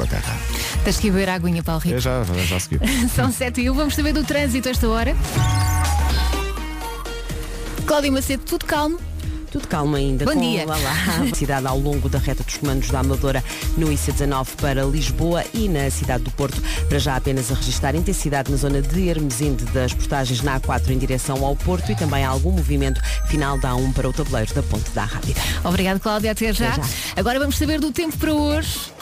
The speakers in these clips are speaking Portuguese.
Inglaterra. Tens que ir beber a aguinha, Paulo Rico. Eu já, já, já segui. São 7 e 1, vamos saber do trânsito esta hora. Cláudia Macedo, tudo calmo? Tudo calmo ainda. Bom com dia. lá, lá, a cidade ao longo da reta dos comandos da Amadora no IC19 para Lisboa e na cidade do Porto. Para já apenas a registrar intensidade na zona de Hermesinde das portagens na A4 em direção ao Porto e também há algum movimento final da A1 para o tabuleiro da Ponte da Rápida. Obrigado, Cláudia. Até já. Até já. Agora vamos saber do tempo para hoje.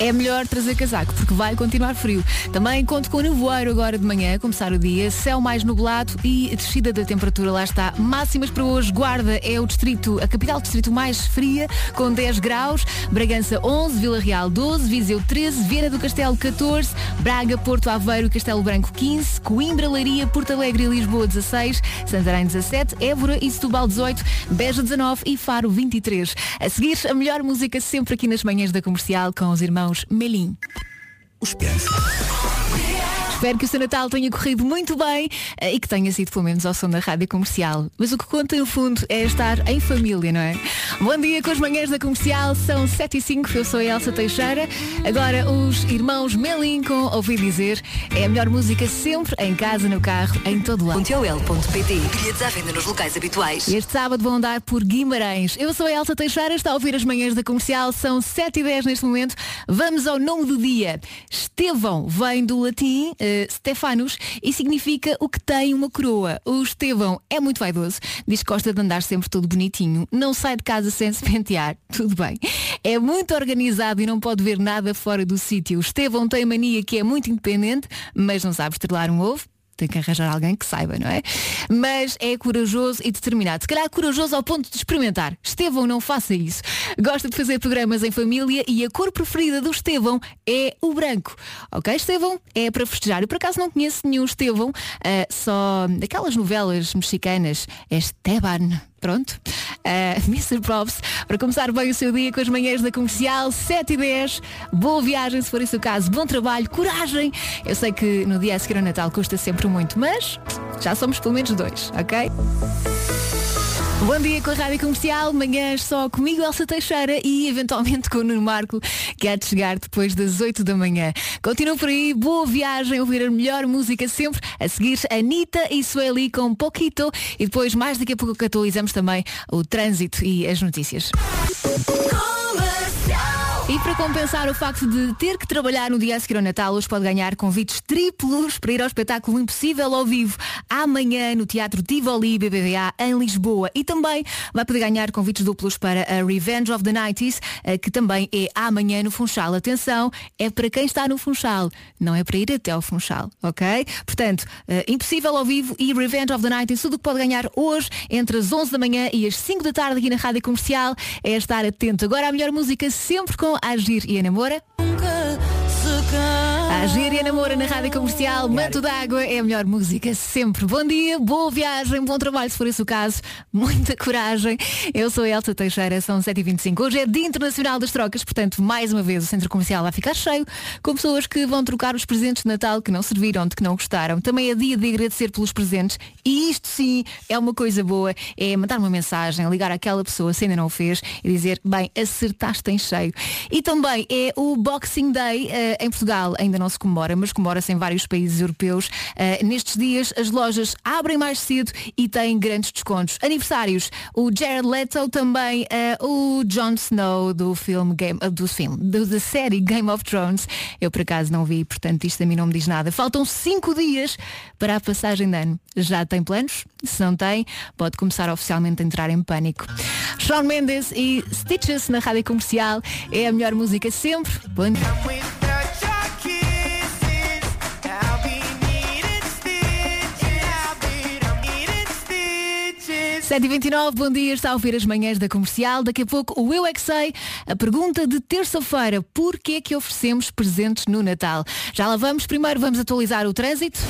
É melhor trazer casaco, porque vai continuar frio. Também conto com nevoeiro agora de manhã, começar o dia, céu mais nublado e a descida da temperatura. Lá está. Máximas para hoje, Guarda é o distrito, a capital distrito mais fria, com 10 graus, Bragança 11, Vila Real 12, Viseu 13, Viana do Castelo 14, Braga, Porto Aveiro Castelo Branco 15, Coimbra, Leiria, Porto Alegre e Lisboa 16, Santarém 17, Évora e Setúbal 18, Beja 19 e Faro 23. A seguir, a melhor música sempre aqui nas manhãs da comercial com os irmãos Melim. Espero que o seu Natal tenha corrido muito bem eh, e que tenha sido pelo menos ao som da rádio comercial. Mas o que conta no fundo é estar em família, não é? Bom dia com as manhãs da comercial, são 7 e 5, eu sou a Elsa Teixeira. Agora os irmãos Melim com Ouvi Dizer é a melhor música sempre, em casa, no carro, em todo lado. Pontiol.pt Bilhetes à venda nos locais habituais. Este sábado vão andar por Guimarães. Eu sou a Elsa Teixeira, está a ouvir as manhãs da comercial, são 7 e 10 neste momento. Vamos ao nome do dia. Estevão vem do latim eh, Stefanus e significa o que tem uma coroa. O Estevão é muito vaidoso, diz que gosta de andar sempre todo bonitinho, não sai de casa sem se pentear, tudo bem. É muito organizado e não pode ver nada fora do sítio. O Estevão tem mania que é muito independente, mas não sabe estrelar um ovo. Tem que arranjar alguém que saiba, não é? Mas é corajoso e determinado. Se calhar corajoso ao ponto de experimentar. Estevão, não faça isso. Gosta de fazer programas em família e a cor preferida do Estevão é o branco. Ok, Estevão? É para festejar. Eu por acaso não conheço nenhum Estevão, ah, só aquelas novelas mexicanas. É Esteban. Pronto. Uh, Mr. Props, para começar bem o seu dia com as manhãs da comercial, 7 e 10. Boa viagem, se for esse o caso. Bom trabalho, coragem. Eu sei que no dia a seguir ao Natal custa sempre muito, mas já somos pelo menos dois, ok? Bom dia com a Rádio Comercial, manhãs só comigo, Elsa Teixeira e eventualmente com o Nuno Marco, que há de chegar depois das 8 da manhã. Continua por aí, boa viagem, ouvir a melhor música sempre. A seguir, Anitta e Sueli com Poquito e depois, mais daqui a pouco, atualizamos também o trânsito e as notícias. E para compensar o facto de ter que trabalhar no dia a seguir ao Natal, hoje pode ganhar convites triplos para ir ao espetáculo Impossível ao vivo amanhã no Teatro Tivoli BBVA em Lisboa. E também vai poder ganhar convites duplos para a Revenge of the 90s, eh, que também é amanhã no Funchal. Atenção, é para quem está no Funchal, não é para ir até ao Funchal, ok? Portanto, eh, Impossível ao vivo e Revenge of the 90s, tudo o que pode ganhar hoje entre as 11 da manhã e as 5 da tarde aqui na Rádio Comercial é estar atento. Agora a melhor música sempre com Agir e a Namora. A Namora na Rádio Comercial, Manto d'Água é a melhor música sempre. Bom dia, boa viagem, bom trabalho se for esse o caso, muita coragem. Eu sou a Elsa Teixeira, são 7h25. Hoje é Dia Internacional das Trocas, portanto, mais uma vez o Centro Comercial vai ficar cheio com pessoas que vão trocar os presentes de Natal que não serviram, de que não gostaram. Também é dia de agradecer pelos presentes e isto sim é uma coisa boa, é mandar uma mensagem, ligar àquela pessoa se ainda não o fez e dizer, bem, acertaste em cheio. E também é o Boxing Day eh, em Portugal, ainda não se comemora, mas comemora-se em vários países europeus. Eh, nestes dias as lojas abrem mais cedo e têm grandes descontos. Aniversários, o Jared Leto também, eh, o Jon Snow do filme Game, eh, do filme, do- da série Game of Thrones. Eu por acaso não vi, portanto isto a mim não me diz nada. Faltam cinco dias para a passagem de ano. Já tem planos? Se não tem, pode começar oficialmente a entrar em pânico. Shawn Mendes e Stitches na rádio comercial é a melhor música sempre. Bom dia. 7h29, bom dia, está a ouvir as manhãs da comercial. Daqui a pouco o Eu é que Sei, a pergunta de terça-feira, porquê é que oferecemos presentes no Natal? Já lá vamos, primeiro vamos atualizar o trânsito.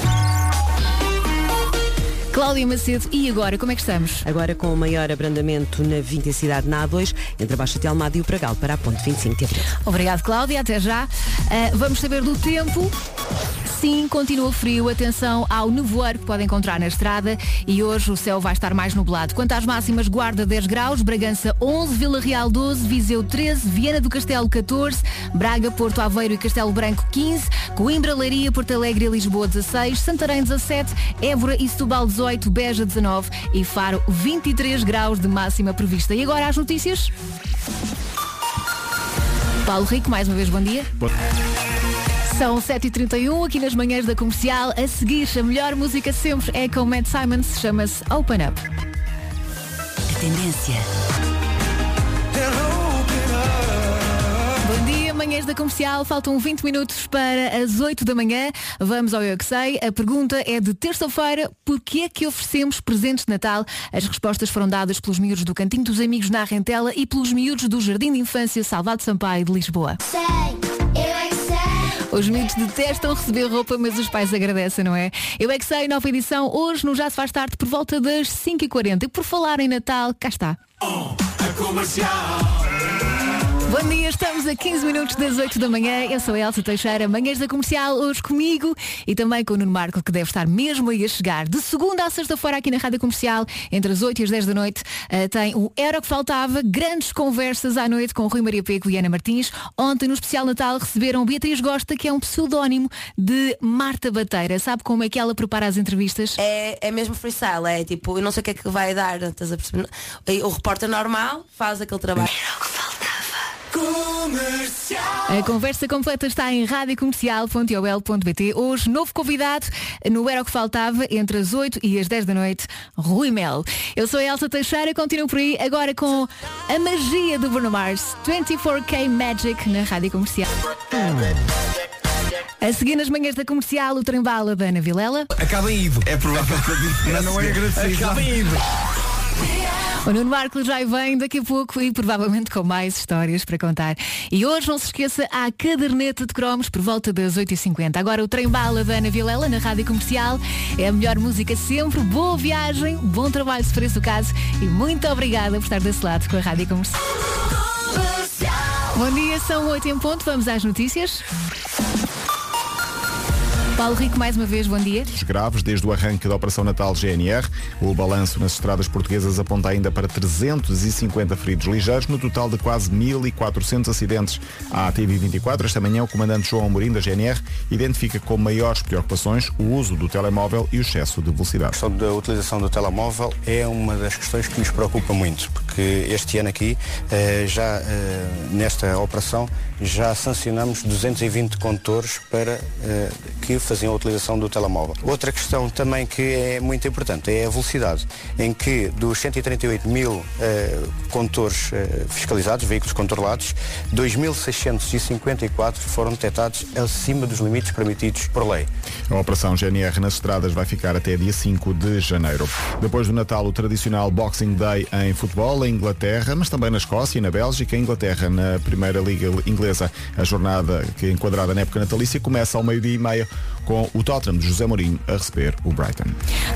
Cláudia Macedo, e agora, como é que estamos? Agora com o maior abrandamento na 20 cidade na A2, entre a Baixa de Almada e o Pragal, para a ponte 25 de Abril. Obrigado, Cláudia. Até já. Ah, vamos saber do tempo. Sim, continua frio. Atenção ao nevoeiro que pode encontrar na estrada. E hoje o céu vai estar mais nublado. Quanto às máximas, Guarda 10 graus, Bragança 11, Vila Real 12, Viseu 13, Viana do Castelo 14, Braga, Porto Aveiro e Castelo Branco 15, Coimbra, Leiria, Porto Alegre e Lisboa 16, Santarém 17, Évora e Setúbal 18, Beja 19 e Faro 23 graus de máxima prevista. E agora as notícias? Paulo Rico, mais uma vez, bom dia. Bom... São 7h31 aqui nas manhãs da comercial. A seguir, a melhor música sempre é com Matt Simons, chama-se Open Up. A tendência. Bom dia, manhãs da comercial. Faltam 20 minutos para as 8 da manhã. Vamos ao Eu Que Sei. A pergunta é de terça-feira. Porquê é que oferecemos presentes de Natal? As respostas foram dadas pelos miúdos do Cantinho dos Amigos na Rentela e pelos miúdos do Jardim de Infância Salvado Sampaio de Lisboa. Sei, eu é. Os miúdos detestam receber roupa, mas os pais agradecem, não é? Eu é que sei, nova edição, hoje no Já se faz tarde, por volta das 5h40. E por falar em Natal, cá está. Bom dia, estamos a 15 minutos das 8 da manhã. Eu sou a Elsa Teixeira, manhãs da comercial, hoje comigo e também com o Nuno Marco, que deve estar mesmo aí a chegar. De segunda a sexta-feira aqui na Rádio Comercial, entre as 8 e as 10 da noite, eh, tem o Era o que Faltava, grandes conversas à noite com Rui Maria Peco e Ana Martins. Ontem, no especial Natal, receberam Beatriz Gosta, que é um pseudónimo de Marta Bateira. Sabe como é que ela prepara as entrevistas? É, é mesmo freestyle, é tipo, eu não sei o que é que vai dar, estás a perceber? O repórter normal faz aquele trabalho. A conversa completa está em radiocomercial.ol.bt. Hoje, novo convidado no Era o que Faltava, entre as 8 e as 10 da noite, Rui Mel. Eu sou a Elsa Teixeira, continuo por aí agora com a magia do Bruno Mars, 24K Magic na Rádio Comercial. A seguir nas manhãs da comercial, o trem-bala da Ana Vilela. Acaba em ido. É provável que eu Não é agradecido. Acaba em ido. O Nuno Marcos já vem daqui a pouco e provavelmente com mais histórias para contar. E hoje, não se esqueça, há a caderneta de cromos por volta das 8h50. Agora o trem bala da Ana Vilela na Rádio Comercial. É a melhor música sempre. Boa viagem, bom trabalho se for esse o caso. E muito obrigada por estar desse lado com a Rádio Comercial. Bom dia, são 8 em ponto. Vamos às notícias. Paulo Rico, mais uma vez, bom dia. graves desde o arranque da Operação Natal GNR. O balanço nas estradas portuguesas aponta ainda para 350 feridos ligeiros, no total de quase 1.400 acidentes. A TV24, esta manhã, o comandante João Amorim, da GNR, identifica como maiores preocupações o uso do telemóvel e o excesso de velocidade. A questão da utilização do telemóvel é uma das questões que nos preocupa muito, porque este ano aqui, eh, já eh, nesta operação, já sancionamos 220 condutores para eh, que faziam a utilização do telemóvel. Outra questão também que é muito importante é a velocidade, em que dos 138 mil eh, condutores eh, fiscalizados, veículos controlados, 2.654 foram detectados acima dos limites permitidos por lei. A Operação GNR nas estradas vai ficar até dia 5 de janeiro. Depois do Natal, o tradicional Boxing Day em futebol, em Inglaterra, mas também na Escócia e na Bélgica. Inglaterra, na Primeira Liga Inglesa, a jornada que é enquadrada na época natalícia começa ao meio-dia e meia com o Tottenham de José Mourinho a receber o Brighton.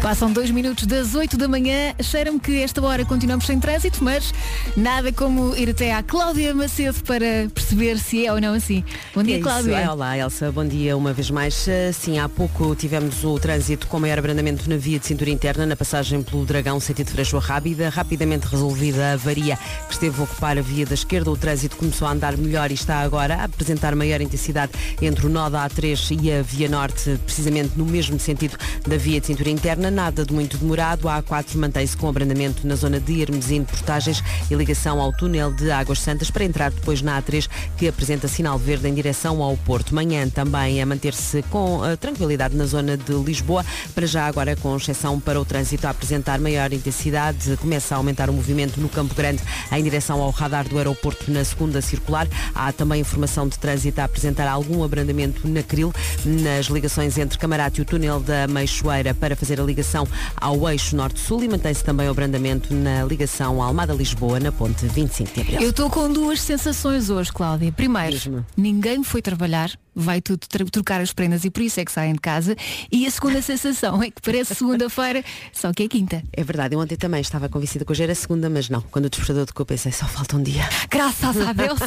Passam dois minutos das 8 da manhã. Cheira-me que esta hora continuamos sem trânsito, mas nada como ir até à Cláudia Macedo para perceber se é ou não assim. Bom dia, É. Cláudia. É, Olá, Elsa. Bom dia uma vez mais. Eh, Sim, há pouco tivemos o trânsito com maior abrandamento na via de cintura interna, na passagem pelo Dragão, sentido Freixo Rábida. Rapidamente resolvida a avaria que esteve a ocupar a via da esquerda. O trânsito começou a andar melhor e está agora a apresentar maior intensidade entre o nó da A3 e a via norte, precisamente no mesmo sentido da via de cintura interna. Nada de muito demorado. A A4 mantém-se com abrandamento na zona de Hermesino, Portagens e ligação ao túnel de Águas Santas para entrar depois na A3 que apresenta sinal verde em direção ao Porto. Manhã também a manter-se com eh, tranquilidade na zona de Lisboa, para já agora com exceção para o trânsito a apresentar maior intensidade, começa a aumentar o movimento no Campo Grande em direção ao radar do aeroporto na segunda circular. Há também informação de trânsito a apresentar algum abrandamento na Cril, nas ligações entre Camarate e o túnel da Meixoeira para fazer a ligação ao eixo norte-sul e mantém-se também o abrandamento na ligação Almada-Lisboa na ponte 25 de Abril. Eu estou com duas sensações hoje, Cláudia. Primeiro, Diz-me. ninguém foi trabalhar, vai tudo trocar as prendas e por isso é que saem de casa. E a segunda sensação é que parece segunda-feira, só que é quinta. É verdade, eu ontem também estava convencida que hoje era segunda, mas não. Quando o despertador tocou, pensei, só falta um dia. Graças a Deus.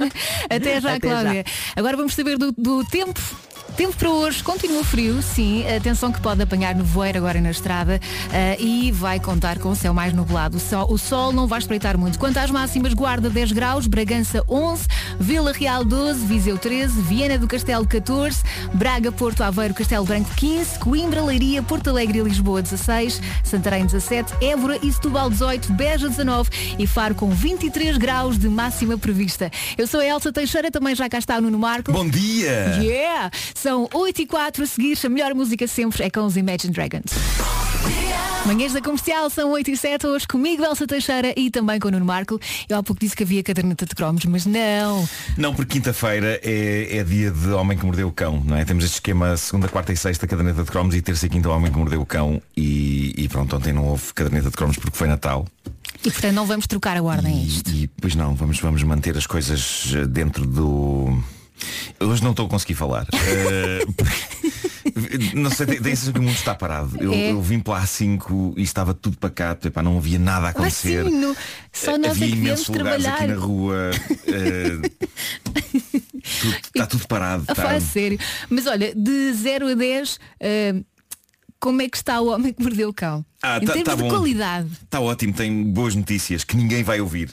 Até já, Até Cláudia. Agora vamos saber do, do tempo. Tempo para hoje continua frio, sim. Atenção que pode apanhar nevoeiro agora na estrada eh, e vai contar com o céu mais nublado. O sol, o sol não vai espreitar muito. Quanto às máximas, Guarda 10 graus, Bragança 11, Vila Real 12, Viseu 13, Viana do Castelo 14, Braga, Porto Aveiro, Castelo Branco 15, Coimbra, Leiria, Porto Alegre e Lisboa 16, Santarém 17, Évora e Setúbal 18, Beja 19 e Faro com 23 graus de máxima prevista. Eu sou a Elsa Teixeira, também já cá está o Nuno Marco. Bom dia! Yeah! São 8 e 4 a seguir, a melhor música sempre é com os Imagine Dragons. Manhãs da Comercial são 8 e 7 hoje comigo, Elsa Teixeira e também com o Nuno Marco. Eu há pouco disse que havia caderneta de cromos, mas não. Não, porque quinta-feira é, é dia de Homem que Mordeu o Cão, não é? Temos este esquema segunda, quarta e sexta caderneta de cromos e terça e quinta Homem que Mordeu o Cão e, e pronto, ontem não houve caderneta de cromos porque foi Natal. E portanto não vamos trocar a ordem a E, isto. e pois não, vamos, vamos manter as coisas eh, dentro do. Hoje não estou a conseguir falar. Eh, não sei, tem que o mundo está parado. Eu, É. eu vim para a A5 e estava tudo pacato, epá, não havia nada a Ah, acontecer. sim, no- só nós é havia viemos imensos lugares trabalhar. aqui na rua. eh, tudo- Está tudo parado. Está- sério. Mas olha, de 0 a 10, eh, como é que está o homem que mordeu o cão? Ah, em tá- termos tá de bom. qualidade. Está ótimo, tem boas notícias que ninguém vai ouvir.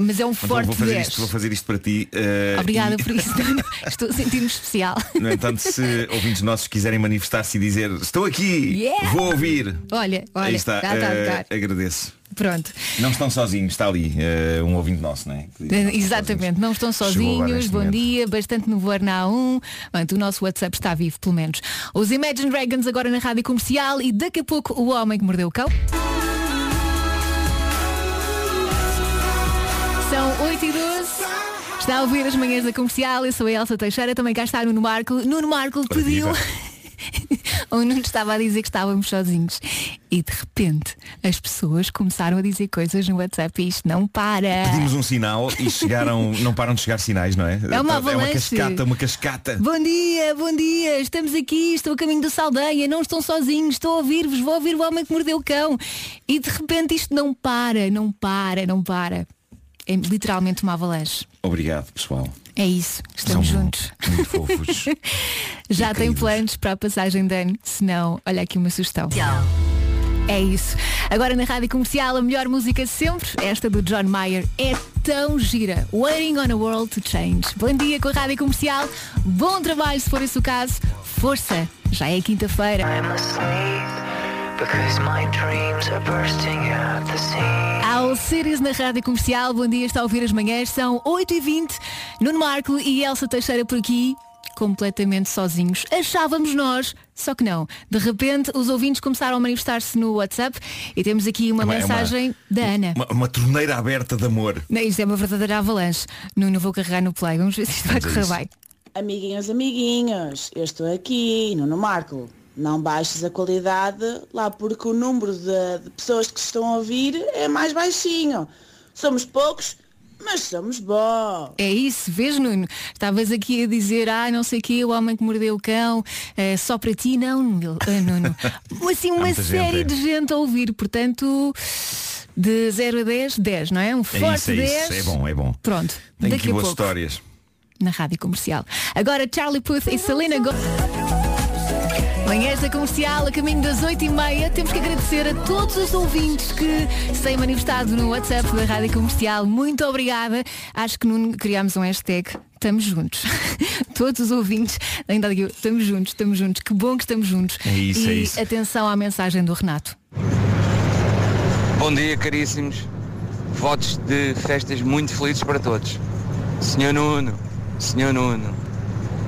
Mas é um Então forte vou fazer 10. isto, vou fazer isto para ti. eh, Obrigada e- por isso. Estou a sentir-me especial. No entanto, se ouvintes nossos quiserem manifestar-se e dizer estou aqui, Yeah! vou ouvir. Olha, olha, Aí está, está a eh, tocar. agradeço. Pronto. Não estão sozinhos, está ali eh, um ouvinte nosso, não é? Não Exatamente, não estão sozinhos, bom momento. dia, bastante nevoeiro na A1. Bem, o nosso WhatsApp está vivo, pelo menos. Os Imagine Dragons agora na rádio comercial e daqui a pouco o homem que mordeu o cão. São 8 e 12. Está a ouvir as manhãs da comercial, eu sou a Elsa Teixeira, também cá está Nuno Marco. Nuno Marco pediu. o Nuno estava a dizer que estávamos sozinhos. E de repente as pessoas começaram a dizer coisas no WhatsApp e isto não para. Pedimos um sinal e chegaram, não param de chegar sinais, não é? É uma É uma cascata, uma cascata. Bom dia, bom dia, estamos aqui, estou a caminho do Saldanha, não estão sozinhos, estou a ouvir-vos, vou ouvir o homem que mordeu o cão. E de repente isto não para, não para, não para. É literalmente uma avalanche. Obrigado, pessoal. É isso, estamos São juntos. Muito fofos. Já tem planos para a passagem de ano? Se não, olha aqui uma sugestão. É isso. Agora na rádio comercial, a melhor música sempre, esta do John Mayer, é tão gira. Waiting on a World to Change. Bom dia com a rádio comercial. Bom trabalho se for esse o caso. Força, já é quinta-feira. Ao Series na Rádio Comercial, bom dia, está a ouvir as manhãs, são 8h20, Nuno Marco e Elsa Teixeira por aqui, completamente sozinhos. Achávamos nós, só que não. De repente, os ouvintes começaram a manifestar-se no WhatsApp e temos aqui uma É uma- é uma- mensagem da Ana. Uma, uma torneira aberta de amor. Não, isto é uma verdadeira avalanche. Nuno, vou carregar no play, vamos ver se isto vai correr bem. Amiguinhos, amiguinhos, eu estou aqui, Nuno Marco. Não baixes a qualidade lá porque o número de, de pessoas que estão a ouvir é mais baixinho. Somos poucos, mas somos bons. É isso, vês Nuno? Estavas aqui a dizer, ah, não sei o quê, o homem que mordeu o cão, eh, só para ti, não, Nuno. Ah, Nuno. Assim, uma série gente, é. de gente a ouvir, portanto, de 0 a 10, 10, não é? Um É forte isso, é 10. isso. É bom, é bom. Pronto, Tem daqui aqui a boas pouco, histórias. na rádio comercial. Agora Charlie Puth e Selena Gomez. Manhãs da comercial, a caminho das 8h30. Temos que agradecer a todos os ouvintes que se têm manifestado no WhatsApp da Rádio Comercial. Muito obrigada. Acho que Nuno criámos um hashtag. Estamos juntos. todos os ouvintes, ainda digo, estamos juntos, estamos juntos. Que bom que estamos juntos. É isso, e é isso. atenção à mensagem do Renato. Bom dia, caríssimos. Votos de festas muito felizes para todos. Senhor Nuno, Senhor Nuno,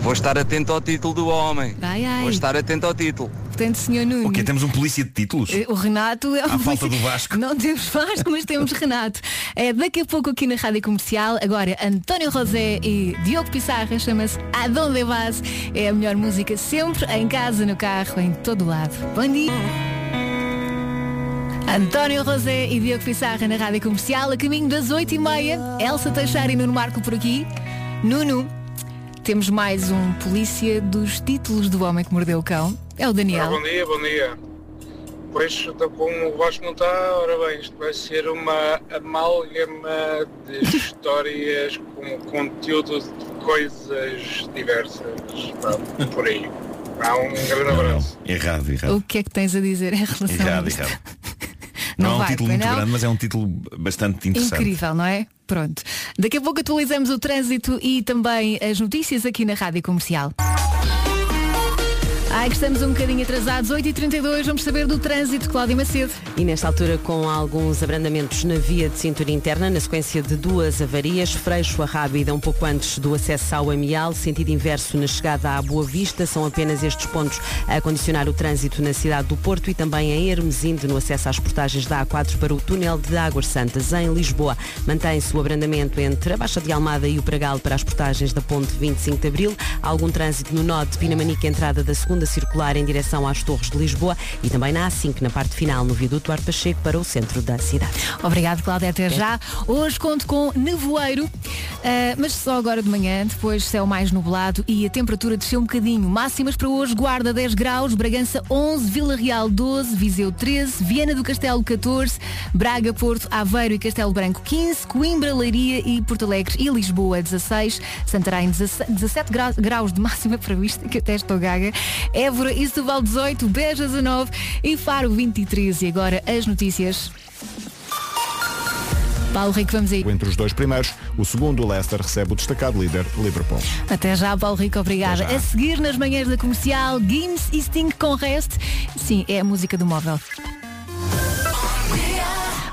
vou estar atento ao título do homem. Ai, ai. Vou estar atento ao título. Portanto, senhor Nuno. O quê? Temos um polícia de títulos? Eh, O Renato é À um falta do Vasco. Não temos Vasco, mas temos Renato. É daqui a pouco aqui na Rádio Comercial. Agora António Rosé e Diogo Pissarra chama-se Adonde Vas. É a melhor música sempre, em casa, no carro, em todo lado. Bom dia. António Rosé e Diogo Pissarra na Rádio Comercial, a caminho das 8h30. Elsa Teixeira e Nuno Marco por aqui. Nuno, temos mais um polícia dos títulos do Homem que Mordeu o Cão. É o Daniel. Bom dia, bom dia. Pois, então, como o Vasco não está, ora bem, isto vai ser uma amálgama de histórias com conteúdo coisas diversas pá, por aí. Há um grande abraço. Errado, errado. O que é que tens a dizer em relação a Errado, isto? errado. Não Não, é um vai, título muito não? grande, mas é um título bastante interessante. Incrível, não é? Pronto. Daqui a pouco atualizamos o trânsito e também as notícias aqui na Rádio Comercial. Ai, que estamos um bocadinho atrasados. 8h32, vamos saber do trânsito, Cláudia Macedo. E nesta altura com alguns abrandamentos na via de cintura interna, na sequência de duas avarias, Freixo a Rábida um pouco antes do acesso ao Amial, sentido inverso na chegada à Boa Vista, são apenas estes pontos a condicionar o trânsito na cidade do Porto e também em Hermesinde no acesso às portagens da A4 para o túnel de Águas Santas em Lisboa. Mantém-se o abrandamento entre a Baixa de Almada e o Pragal para as portagens da Ponte 25 de Abril, Há algum trânsito no nó de entrada da segunda circular em direção às Torres de Lisboa e também na A5 na parte final no viaduto Arte Pacheco para o centro da cidade. Obrigado, Cláudia, até já. Hoje conto com nevoeiro, ah, mas só agora de manhã, depois céu mais nublado e a temperatura desceu um bocadinho. Máximas para hoje, Guarda 10 graus, Bragança 11, Vila Real 12, Viseu 13, Viana do Castelo 14, Braga, Porto, Aveiro e Castelo Branco 15, Coimbra, Leiria e Porto Alegre e Lisboa 16, Santarém 17, 17 graus, graus de máxima prevista, que até estou gaga, Évora e Setúbal 18, Beja 19 e Faro 23. E agora as notícias. Paulo Rico, vamos aí. Entre os dois primeiros, o segundo, o Leicester, recebe o destacado líder Liverpool. Até já, Paulo Rico, obrigada. A seguir nas manhãs da comercial, Gims e Sting com Rest. Sim, é a música do móvel.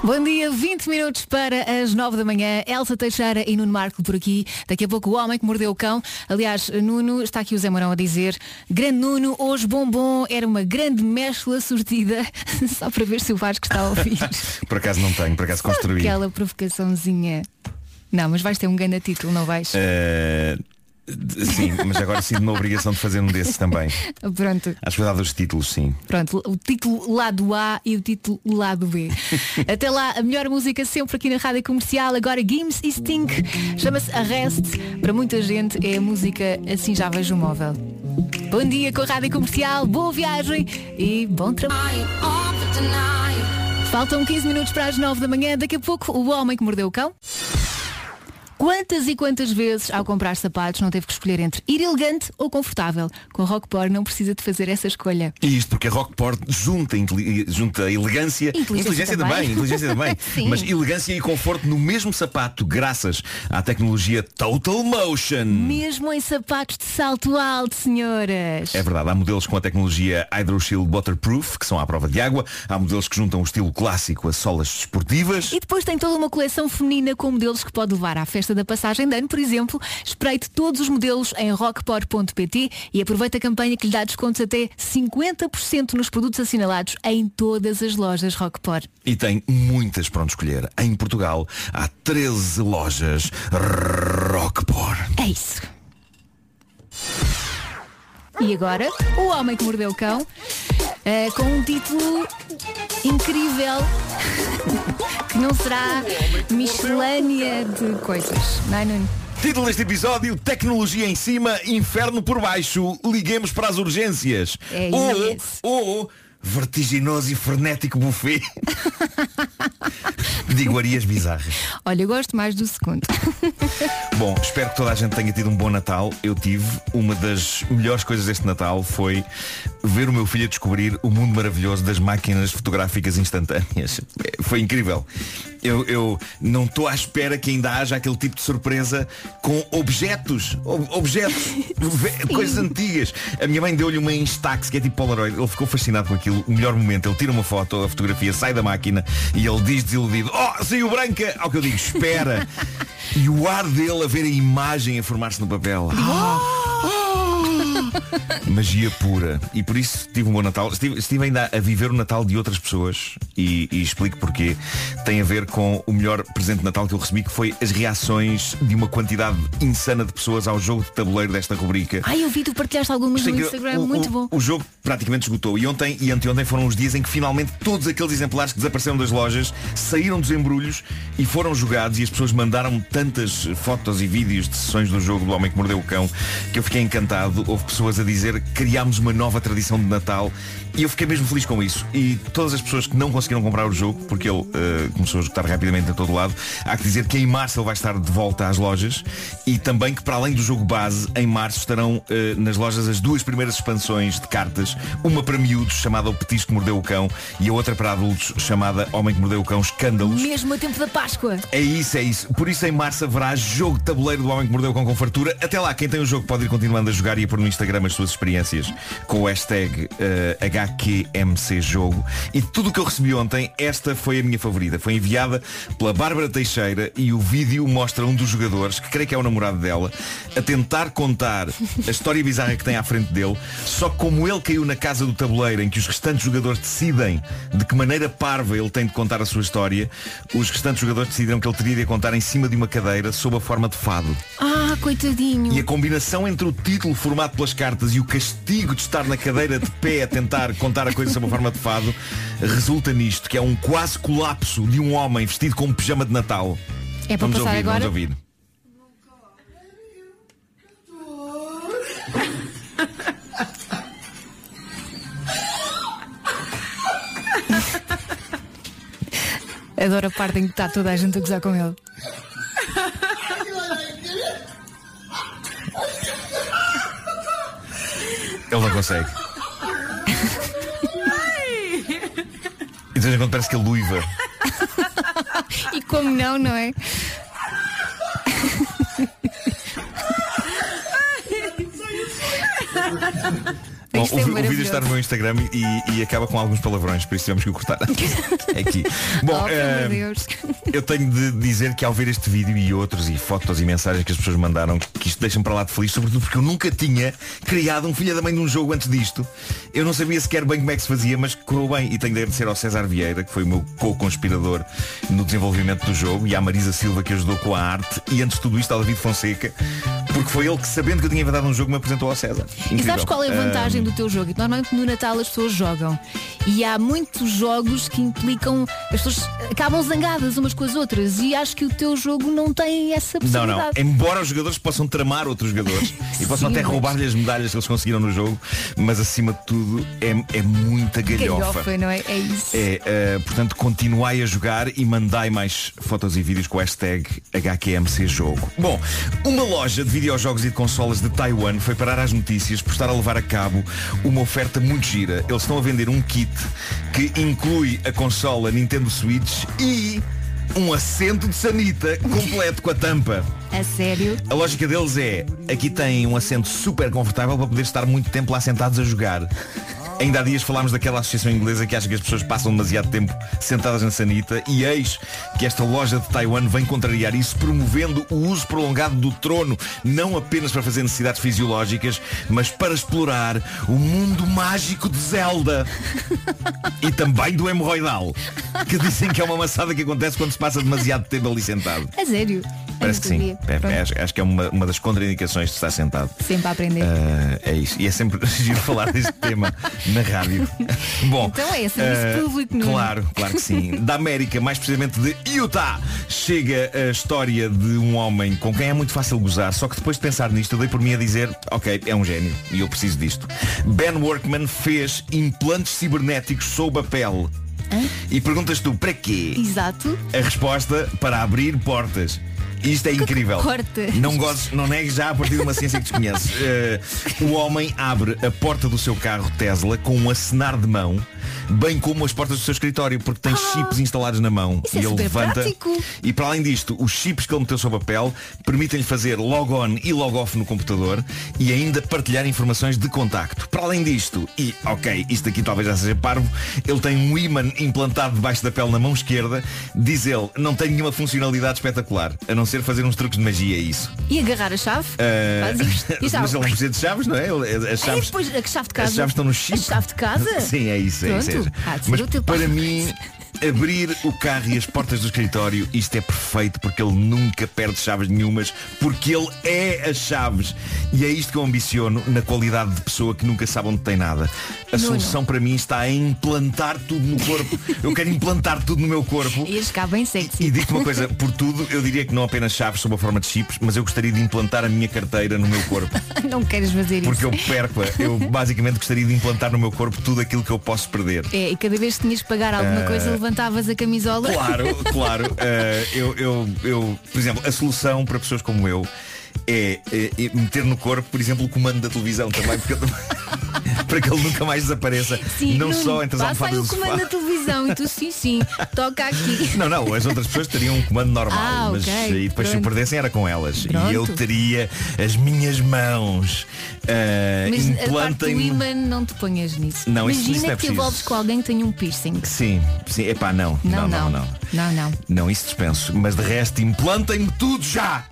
Bom dia, 20 minutos para as 9 da manhã. Elsa Teixeira e Nuno Marco por aqui. Daqui a pouco o homem que mordeu o cão. Aliás, Nuno, está aqui o Zé Morão a dizer, grande Nuno, hoje bombom, era uma grande mescla sortida. Só para ver se o Vasco está a ouvir. Por acaso não tenho, por acaso construí. Aquela provocaçãozinha. Não, mas vais ter um grande título, não vais? D- sim, mas agora sinto uma obrigação de fazer um desses também. Pronto. Acho que vou dar dos títulos, sim. Pronto, o título lado A e o título lado B. Até lá, a melhor música sempre aqui na Rádio Comercial. Agora Gims e Sting. Chama-se Arrest. Para muita gente é a música Assim Já Vejo o Móvel. Bom dia com a Rádio Comercial, boa viagem e bom trabalho. Faltam 15 minutos para as 9 da manhã. Daqui a pouco, o homem que mordeu o cão. Quantas e quantas vezes, ao comprar sapatos, não teve que escolher entre ir elegante ou confortável? Com Rockport não precisa de fazer essa escolha. E isto porque a Rockport junta, junta elegância, Inteligência também, também. inteligência também, mas elegância e conforto no mesmo sapato, graças à tecnologia Total Motion. Mesmo em sapatos de salto alto, senhoras. É verdade, há modelos com a tecnologia Hydro Shield Waterproof, que são à prova de água, há modelos que juntam o estilo clássico a solas desportivas. E depois tem toda uma coleção feminina com modelos que pode levar à festa da passagem de ano, por exemplo. Espreite todos os modelos em rockport.pt e aproveita a campanha que lhe dá descontos até 50% nos produtos assinalados em todas as lojas Rockport. E tem muitas para onde escolher. Em Portugal há 13 lojas Rockport. É isso. E agora, o homem que mordeu o cão, eh, com um título incrível, que não será miscelânea de coisas. Não é, Nuno? Título deste episódio, tecnologia em cima, inferno por baixo, liguemos para as urgências. É ou, ou, vertiginoso e frenético buffet de iguarias bizarras. Olha, eu gosto mais do segundo. Bom, espero que toda a gente tenha tido um bom Natal. Eu tive. Uma das melhores coisas deste Natal foi ver o meu filho descobrir o mundo maravilhoso das máquinas fotográficas instantâneas. Foi incrível. Eu, eu não estou à espera que ainda haja aquele tipo de surpresa com objetos. ob- objetos. coisas antigas. A minha mãe deu-lhe uma Instax, que é tipo Polaroid. Ele ficou fascinado com aquilo. O melhor momento, ele tira uma foto, a fotografia sai da máquina e ele diz desiludido, oh, saiu branca! Ao que eu digo, espera! E o ar dele a ver a imagem a formar-se no papel. Ah, Magia pura. E por isso tive um bom Natal. Estive, estive ainda a viver o Natal de outras pessoas e, e explico porquê. Tem a ver com o melhor presente de Natal que eu recebi, que foi as reações de uma quantidade insana de pessoas ao jogo de tabuleiro desta rubrica. Ai, eu vi, tu partilhaste algumas no Sei Instagram, o, muito o- bom. O jogo praticamente esgotou e ontem e anteontem foram os dias em que finalmente todos aqueles exemplares que desapareceram das lojas saíram dos embrulhos e foram jogados e as pessoas mandaram tantas fotos e vídeos de sessões do jogo do Homem que Mordeu o Cão que eu fiquei encantado. Houve pessoas pessoas a dizer criámos uma nova tradição de Natal e eu fiquei mesmo feliz com isso. E todas as pessoas que não conseguiram comprar o jogo, porque ele eh, começou a esgotar rapidamente a todo lado, há que dizer que em março ele vai estar de volta às lojas e também que para além do jogo base, em março estarão eh, nas lojas as duas primeiras expansões de cartas, uma para miúdos chamada O Petisco que Mordeu o Cão e a outra para adultos chamada Homem que Mordeu o Cão Escândalos. Mesmo a tempo da Páscoa. É isso, é isso. Por isso em março haverá jogo de tabuleiro do Homem que Mordeu com com fartura. Até lá, quem tem o jogo pode ir continuando a jogar e a pôr no Instagram as suas experiências com o hashtag eh, HQMCJogo. E de tudo o que eu recebi ontem, esta foi a minha favorita. Foi enviada pela Bárbara Teixeira e o vídeo mostra um dos jogadores, que creio que é o namorado dela, a tentar contar a história bizarra que tem à frente dele, só que como ele caiu na casa do tabuleiro em que os restantes jogadores decidem de que maneira parva ele tem de contar a sua história, os restantes jogadores decidiram que ele teria de contar em cima de uma cadeira sob a forma de fado. Ah, coitadinho. E a combinação entre o título formado pelas cartas e o castigo de estar na cadeira de pé a tentar contar a coisa sob a forma de fado resulta nisto, que é um quase colapso de um homem vestido com um pijama de Natal. É para vamos passar ouvir, agora? vamos ouvir. Adoro a parte em que está toda a gente a gozar com ele. Ele não consegue. E de vez em quando parece que ele luiva. E como não, não é? Bom, o, é o vídeo está no meu Instagram e, e acaba com alguns palavrões, por isso tivemos que o cortar aqui. Bom, oh, Deus. eu tenho de dizer que ao ver este vídeo e outros e fotos e mensagens que as pessoas mandaram, que isto deixa-me para lá de feliz, sobretudo porque eu nunca tinha criado um filho da mãe de um jogo antes disto. Eu não sabia sequer bem como é que se fazia, mas correu bem. E tenho de agradecer ao César Vieira, que foi o meu co-conspirador no desenvolvimento do jogo, e à Marisa Silva, que ajudou com a arte, e antes de tudo isto ao David Fonseca, porque foi ele que, sabendo que eu tinha inventado um jogo, me apresentou ao César. E Incrível. sabes qual é a vantagem Do teu jogo? Normalmente no Natal as pessoas jogam. E há muitos jogos que implicam. As pessoas acabam zangadas umas com as outras. E acho que o teu jogo não tem essa Não, possibilidade. não. Embora os jogadores possam tramar outros jogadores e possam Sim, até roubar-lhe as medalhas que eles conseguiram no jogo, mas acima de tudo é, é muita galhofa. Galhofa, não é? É isso. É, eh, portanto, continuai a jogar e mandai mais fotos e vídeos com o hashtag HQMCJogo. Bom, uma loja de videojogos e de consolas de Taiwan foi parar às notícias por estar a levar a cabo uma oferta muito gira. Eles estão a vender um kit que inclui a consola Nintendo Switch e um assento de sanita completo com a tampa. A sério? A lógica deles é, aqui tem um assento super confortável para poder estar muito tempo lá sentados a jogar. Ainda há dias falámos daquela associação inglesa que acha que as pessoas passam demasiado tempo sentadas na sanita e eis que esta loja de Taiwan vem contrariar isso promovendo o uso prolongado do trono, não apenas para fazer necessidades fisiológicas, mas para explorar o mundo mágico de Zelda e também do hemorroidal, que dizem que é uma maçada que acontece quando se passa demasiado tempo ali sentado. A sério? Parece que sim. É, Pronto. acho, que é uma, uma das contraindicações de estar sentado. Sempre a aprender. Ah, é isso. E é sempre giro falar deste tema na rádio. Bom. Então é serviço ah, público, não? Claro, claro que sim. Da América, mais precisamente de Utah, chega a história de um homem com quem é muito fácil gozar, só que depois de pensar nisto, eu dei por mim a dizer, ok, é um gênio e eu preciso disto. Ben Workman fez implantes cibernéticos sob a pele. E perguntas tu, para quê? Exato. A resposta para abrir portas. Isto é incrível. portas? Não gozes, não negues já a partir de uma ciência que desconheces. Eh, o homem abre a porta do seu carro Tesla com um acenar de mão, bem como as portas do seu escritório, porque tem chips instalados na mão. Ah, é e ele super levanta. prático. E para além disto, os chips que ele meteu sob a pele permitem-lhe fazer log on e log off no computador e ainda partilhar informações de contacto. Para além disto, e ok, isto aqui talvez já seja parvo, ele tem um ímã implantado debaixo da pele na mão esquerda, diz ele, não tem nenhuma funcionalidade espetacular, a não ser fazer uns truques de magia, é isso. E agarrar a chave? Ah, Faz isto. Já- mas ele não precisa de chaves, não é? Ele- As Ai, chaves, depois a chave de casa. as chaves estão no chip. A chave de casa? Sim, é isso, é ser Mas para mim, abrir o carro e as portas do escritório, isto é perfeito porque ele nunca perde chaves nenhumas, porque ele é as chaves. E é isto que eu ambiciono na qualidade de pessoa que nunca sabe onde tem nada. A Nuno. solução para mim está em implantar tudo no corpo. Eu quero implantar tudo no meu corpo. Ias ficar bem sexy. E digo uma coisa, por tudo, eu diria que não apenas chaves sob a forma de chips, mas eu gostaria de implantar a minha carteira no meu corpo. Não queres fazer Porque isso. eu perco-a. Eu basicamente gostaria de implantar no meu corpo tudo aquilo que eu posso perder. É, e cada vez que tinhas que pagar alguma Eh, coisa, levantavas a camisola. Claro, claro. Eh, eu, eu, eu, por exemplo, a solução para pessoas como eu é, é- é meter no corpo, por exemplo, o comando da televisão também, porque ele- para que ele nunca mais desapareça. Sim, não Nuno, só entre as passa aí almofadas o do comando sofá. da televisão e tu sim, sim, toca aqui. Não, não, as outras pessoas teriam um comando normal, Ah, mas ok, e depois se pronto. o perdessem era com elas. Pronto. E eu teria as minhas mãos. eh, Mas a parte do implantem imã não te ponhas nisso. Não, isso- Imagina isso não é que envolves com alguém que tem um piercing. Sim, sim, epá, não. Não, não, não. não. Não, não. Não, isso dispenso. Mas de resto, implantem-me tudo já!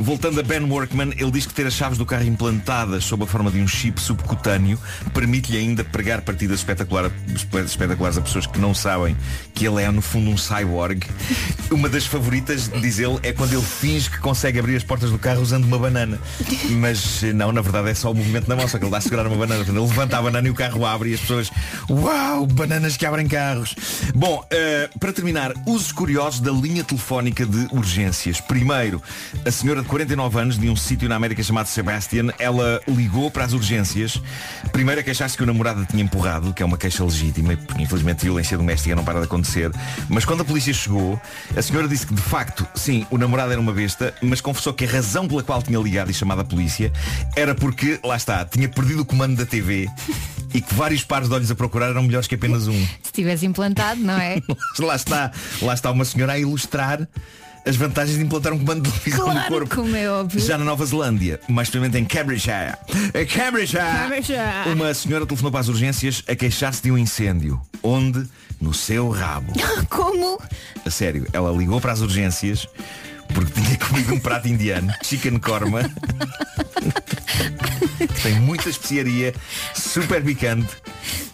Voltando a Ben Workman, ele diz que ter as chaves do carro implantadas sob a forma de um chip subcutâneo permite-lhe ainda pregar partidas espetacular, espetaculares a pessoas que não sabem que ele é no fundo um cyborg. Uma das favoritas, diz ele, é quando ele finge que consegue abrir as portas do carro usando uma banana. Mas eh, não, na verdade é só o movimento na mão, só que ele dá a segurar uma banana. Ele levanta a banana e o carro abre e as pessoas, uau, bananas que abrem carros. Bom, eh, para terminar, usos curiosos da linha telefónica de urgências. Primeiro, a senhora de 49 anos de um sítio na América chamado Sebastian, ela ligou para as urgências. Primeiro a queixar-se que o namorado tinha empurrado, que é uma queixa legítima, porque infelizmente violência doméstica não para de acontecer. Mas quando a polícia chegou, a senhora disse que de facto, sim, o namorado era uma besta, mas confessou que a razão pela qual tinha ligado e chamado a polícia era porque, lá está, tinha perdido o comando da TV e que vários pares de olhos a procurar eram melhores que apenas um. Se tivesse implantado, não é? lá está, lá está uma senhora a ilustrar as vantagens de implantar um comando de televisão no Claro, corpo. como é óbvio. Já na Nova Zelândia, mais precisamente em Cambridgeshire. Cambridgeshire, Cambridgeshire. uma senhora telefonou para as urgências a queixar-se de um incêndio. Onde? No seu rabo. Como? A sério, ela ligou para as urgências porque tinha comido um prato indiano, chicken korma. Tem muita especiaria, super picante.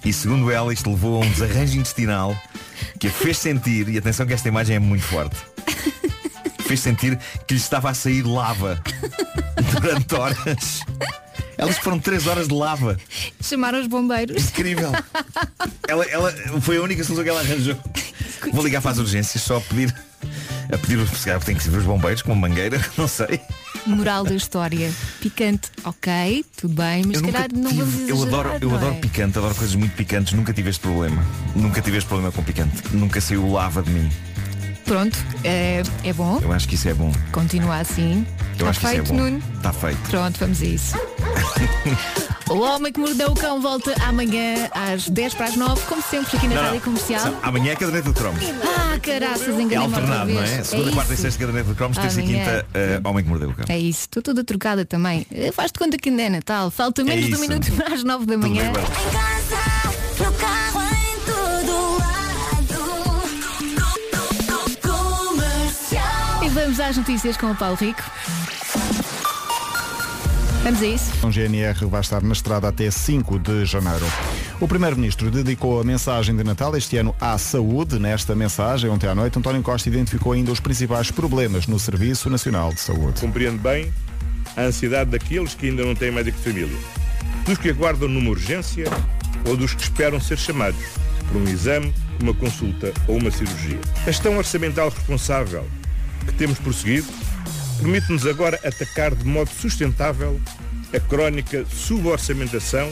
E segundo ela, isto levou a um desarranjo intestinal que a fez sentir, e atenção que esta imagem é muito forte, fez sentir que lhe estava a sair lava durante horas. Elas foram três horas de lava. Chamaram os bombeiros. Incrível. Ela, ela foi a única solução que ela arranjou. Vou ligar para as urgências só a pedir. A pedir, calhar tem que ser os bombeiros com uma mangueira, não sei. Moral da história. Picante, ok, tudo bem, mas Eu se calhar não vamos eu adoro, eu não adoro é? picante, adoro coisas muito picantes, nunca tive este problema. Nunca tive este problema com picante. Nunca saiu lava de mim. Pronto, é, é bom. Eu acho que isso é bom. Continua assim. Eu Está acho que feito, isso é bom. Nuno? Está feito. Pronto, vamos a isso. o Homem que Mordeu o Cão volta amanhã às 10 para as 9, como sempre aqui na Não, não. Rádio Comercial. São- Amanhã é caderneta de cromos. Ah, caraças, É enganei-me outra alternado, não vez. é? Segunda, é quarta e isso. sexta caderneta de cromos, terça e quinta, eh, homem que mordeu o cão. É isso, estou toda trocada também. Eh, Faz-te conta que ainda é Natal. Falta menos de um minuto para as 9 da Tudo manhã. bem, Bela. No carro, às notícias com o Paulo Rico. Vamos a isso. O GNR vai estar na estrada até 5 de janeiro. O Primeiro-Ministro dedicou a mensagem de Natal este ano à saúde. Nesta mensagem, ontem à noite, António Costa identificou ainda os principais problemas no Serviço Nacional de Saúde. Compreendo bem a ansiedade daqueles que ainda não têm médico de família, dos que aguardam numa urgência ou dos que esperam ser chamados por um exame, uma consulta ou uma cirurgia. A gestão orçamental responsável que temos prosseguido. Permite-nos agora atacar de modo sustentável a crónica suborçamentação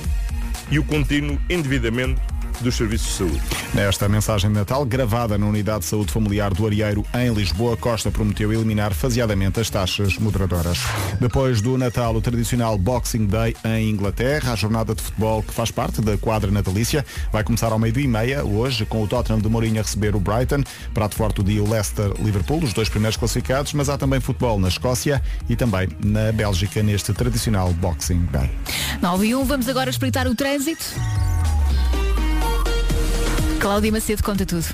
e o contínuo endividamento dos serviços de saúde. Nesta mensagem de Natal, gravada na Unidade de Saúde Familiar do Arieiro, em Lisboa, Costa prometeu eliminar faseadamente as taxas moderadoras. Depois do Natal, o tradicional Boxing Day em Inglaterra, a jornada de futebol que faz parte da quadra natalícia, vai começar ao meio-dia e meia, hoje, com o Tottenham de Mourinho a receber o Brighton, prato forte do dia o Leicester-Liverpool, os dois primeiros classificados, mas há também futebol na Escócia e também na Bélgica, neste tradicional Boxing Day. 9 e 1, vamos agora espreitar o trânsito. Cláudia Macedo conta tudo.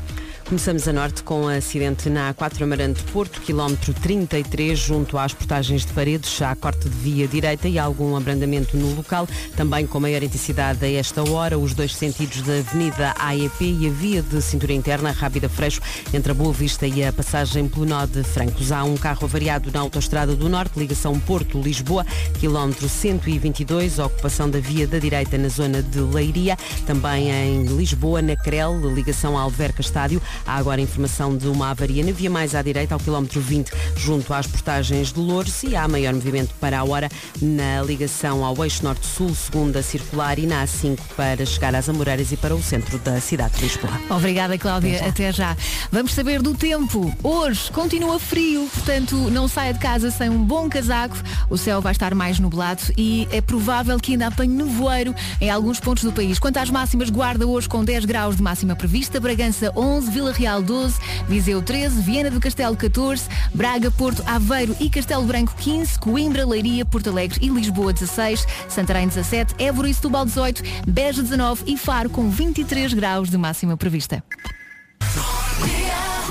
Começamos a norte com acidente na A4 Amarante Porto, quilómetro 33, junto às portagens de paredes, há corte de via direita e algum abrandamento no local, também com maior intensidade a esta hora, os dois sentidos da Avenida AEP e a via de cintura interna Rábida Freixo, entre a Boa Vista e a passagem pelo nó de Francos. Há um carro avariado na Autostrada do Norte, ligação Porto-Lisboa, quilómetro 122, ocupação da via da direita na zona de Leiria, também em Lisboa, na Crel, ligação Alverca Estádio. Há agora informação de uma avaria na via mais à direita, ao quilómetro 20, junto às portagens de Louros e há maior movimento para a hora na ligação ao eixo norte-sul, segunda circular e na A5 para chegar às Amoreiras e para o centro da cidade de Lisboa. Obrigada, Cláudia. Até já. Vamos saber do tempo. Hoje continua frio, portanto não saia de casa sem um bom casaco. O céu vai estar mais nublado e é provável que ainda apanhe nevoeiro em alguns pontos do país. Quanto às máximas, Guarda hoje com 10 graus de máxima prevista, Bragança 11, Vila Real 12, Viseu 13, Viana do Castelo 14, Braga, Porto, Aveiro e Castelo Branco 15, Coimbra, Leiria, Porto Alegre e Lisboa 16, Santarém 17, Évora e Setúbal 18, Beja 19 e Faro com 23 graus de máxima prevista.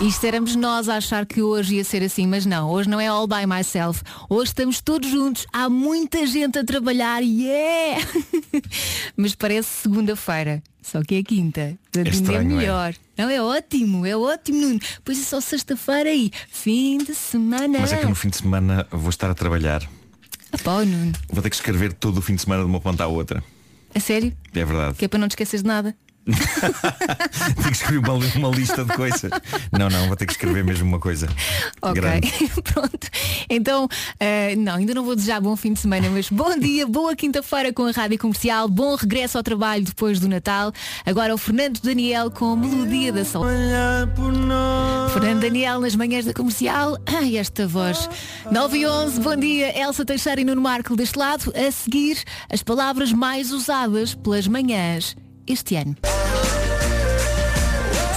Isto éramos nós a achar que hoje ia ser assim, mas não, hoje não é all by myself. Hoje estamos todos juntos, há muita gente a trabalhar, yeah! mas parece segunda-feira, só que é quinta. Portanto, ainda é estranho, é? melhor. Não, é ótimo, é ótimo, Nuno. Pois é só sexta-feira aí, fim de semana. Mas é que no fim de semana vou estar a trabalhar. Ah, pá, Nuno. Vou ter que escrever todo o fim de semana de uma ponta à outra. A sério? É verdade. Que é para não te esqueces de nada. Tenho que escrever uma, uma lista de coisas. Não, não, vou ter que escrever mesmo uma coisa. Ok, pronto. Então, eh, não, ainda não vou desejar bom fim de semana, mas bom dia, boa quinta-feira com a Rádio Comercial, bom regresso ao trabalho depois do Natal. Agora o Fernando Daniel com a Melodia da Sol. Fernando Daniel nas manhãs da Comercial. Ai, esta voz. 9 e 11, bom dia, Elsa Teixeira e Nuno Marco deste lado. A seguir, as palavras mais usadas pelas manhãs este ano.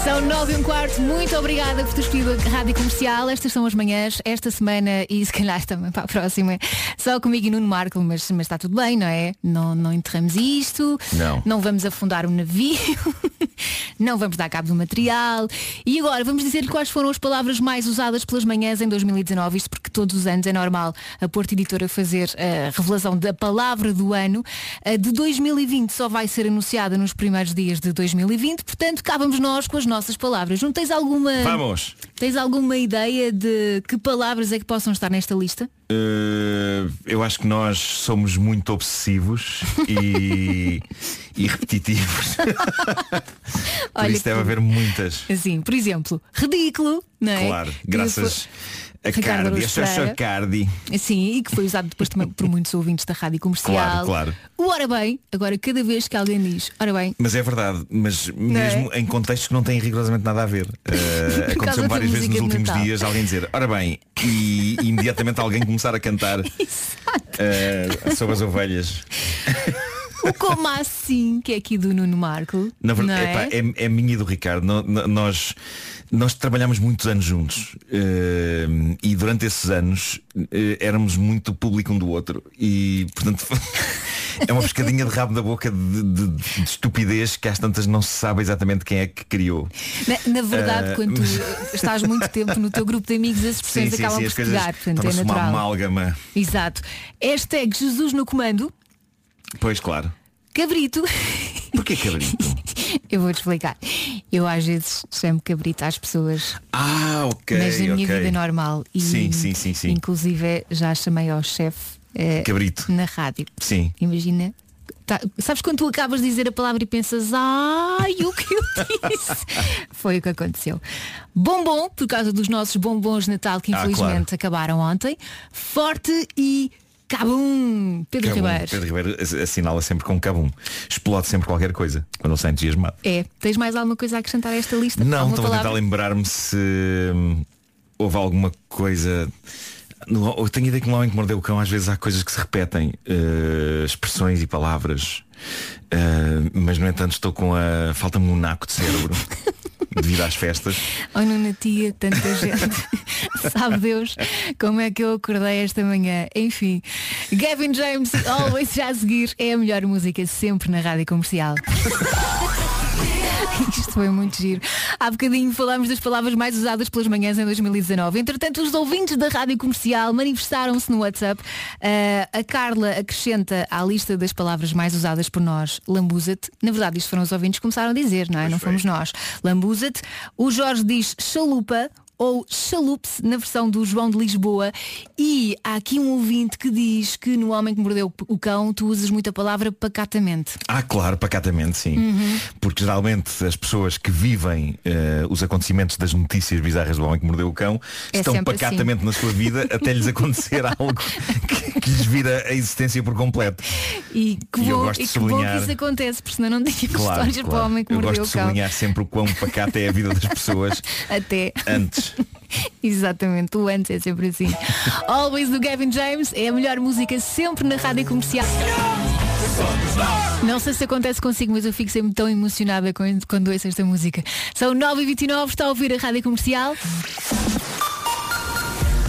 São nove e um quarto. Muito obrigada por ter escolhido a Rádio Comercial. Estas são as manhãs, esta semana e se calhar também para a próxima. Só comigo e Nuno Marco, mas, mas está tudo bem, não é? Não, não enterramos isto. Não. Não vamos afundar o navio. não vamos dar cabo do material. E agora vamos dizer-lhe quais foram as palavras mais usadas pelas manhãs em 2019. Isto porque todos os anos é normal a Porto Editora fazer a revelação da palavra do ano. A de 2020 só vai ser anunciada nos primeiros dias de 2020. Portanto, cá-vamos nós com as nossas palavras. Não tens alguma. Vamos! Tens alguma ideia de que palavras é que possam estar nesta lista? Uh, eu acho que nós somos muito obsessivos e, e repetitivos. Por Olha isso deve que- haver muitas. Assim, por exemplo, ridículo, não é? Claro, graças a Ricardo Cardi, a Pereira. Cardi. Sim, e que foi usado depois também por muitos ouvintes da rádio comercial. Claro, claro. O ora bem, agora cada vez que alguém diz, ora bem, Mas é verdade, mas mesmo em contextos que não têm rigorosamente nada a ver. Uh, aconteceu várias vezes nos últimos Natal. dias alguém dizer, ora bem, e, e imediatamente alguém começar a cantar uh, sobre as ovelhas. o como assim, que é aqui do Nuno Marco. Na verdade, é? epá, é, é minha e do Ricardo. No- no- nós, nós trabalhámos muitos anos juntos eh, e durante esses anos eh, éramos muito público um do outro e portanto é uma pescadinha de rabo da boca de, de- de estupidez que às tantas não se sabe exatamente quem é que criou. Na, na verdade, Ah, quando tu estás muito tempo no teu grupo de amigos, as expressões sim, acabam sim, por pegar, portanto é tornam-se uma natural. amálgama. Exato. Hashtag Jesus no comando, Pois claro. cabrito. Porquê cabrito? Eu vou-te explicar. Eu às vezes chamo cabrito às pessoas, Ah, ok. mas na minha ok. vida normal. E, Sim, sim, sim, sim. Inclusive já chamei ao chefe eh, Cabrito. na rádio. Sim. Imagina. tá- sabes quando tu acabas de dizer a palavra e pensas, ai, o que eu disse? Foi o que aconteceu. Bombom, por causa dos nossos bombons de Natal que Ah, infelizmente acabaram ontem. Forte e cabum. Pedro Cabum. Ribeiro. Pedro Ribeiro ass- assinala sempre com cabum. Explode sempre qualquer coisa quando ele está entusiasmado. É, tens mais alguma coisa a acrescentar a esta lista? Não, estou a tentar lembrar-me se hum, houve alguma coisa. Eu tenho a ideia que no Homem que Mordeu o Cão às vezes há coisas que se repetem, eh, expressões e palavras, Eh, mas no entanto estou com a. falta-me um naco de cérebro devido às festas. Olha, Nuna tia, tanta gente. Sabe Deus como é que eu acordei esta manhã. Enfim, Gavin James, Always já a seguir, é a melhor música sempre na rádio comercial. Foi muito giro. Há bocadinho falámos das palavras mais usadas pelas manhãs em 2019. Entretanto, os ouvintes da Rádio Comercial manifestaram-se no WhatsApp. Ah, a Carla acrescenta à lista das palavras mais usadas por nós, lambuza-te. Na verdade, isto foram os ouvintes que começaram a dizer, não é? não fomos nós. Lambuza-te. O Jorge diz chalupa ou chalupe na versão do João de Lisboa. E há aqui um ouvinte que diz que no Homem que Mordeu o Cão tu usas muito a palavra pacatamente. Ah, claro, pacatamente, sim. Uhum. Porque geralmente as pessoas que vivem eh, os acontecimentos das notícias bizarras do homem que mordeu o cão É estão pacatamente na sua vida até lhes acontecer algo que, que lhes vira a existência por completo. E que E eu bom, gosto e de que, bom que isso acontece, porque senão não tínhamos Claro, histórias para o claro. Homem que Eu Mordeu gosto o de Cão. sublinhar sempre o quão pacata é a vida das pessoas Até. antes. Exatamente, o antes é sempre assim. Always do Gavin James é a melhor música sempre na rádio comercial. Não sei se acontece consigo, mas eu fico sempre tão emocionada quando, quando ouço esta música. São 9h29, está a ouvir a rádio comercial.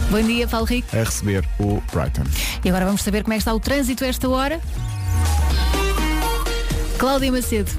Bom dia, Paulo Rico. A receber o Brighton. E agora vamos saber como é que está o trânsito a esta hora. Cláudia Macedo.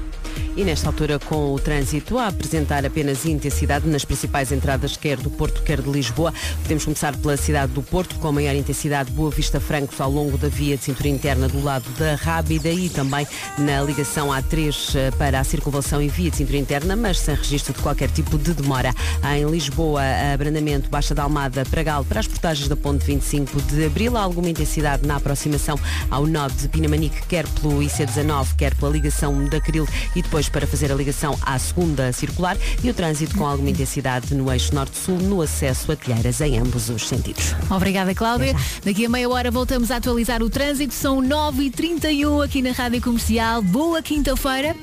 E nesta altura, com o trânsito a apresentar apenas intensidade nas principais entradas, quer do Porto, quer de Lisboa. Podemos começar pela cidade do Porto, com maior intensidade Boa Vista Francos ao longo da via de cintura interna do lado da Rábida e também na ligação A3 eh, para a circunvalação e via de cintura interna, mas sem registro de qualquer tipo de demora. Em Lisboa, abrandamento Baixa da Almada, Pragal, para as portagens da Ponte 25 de Abril. Há alguma intensidade na aproximação ao nó de Pinamanique, quer pelo IC19, quer pela ligação da Cril e depois para fazer a ligação à segunda circular e o trânsito com alguma intensidade no eixo norte-sul no acesso a Telheiras em ambos os sentidos. Obrigada, Cláudia. Daqui a meia hora voltamos a atualizar o trânsito. São 9h31 aqui na Rádio Comercial. Boa quinta-feira.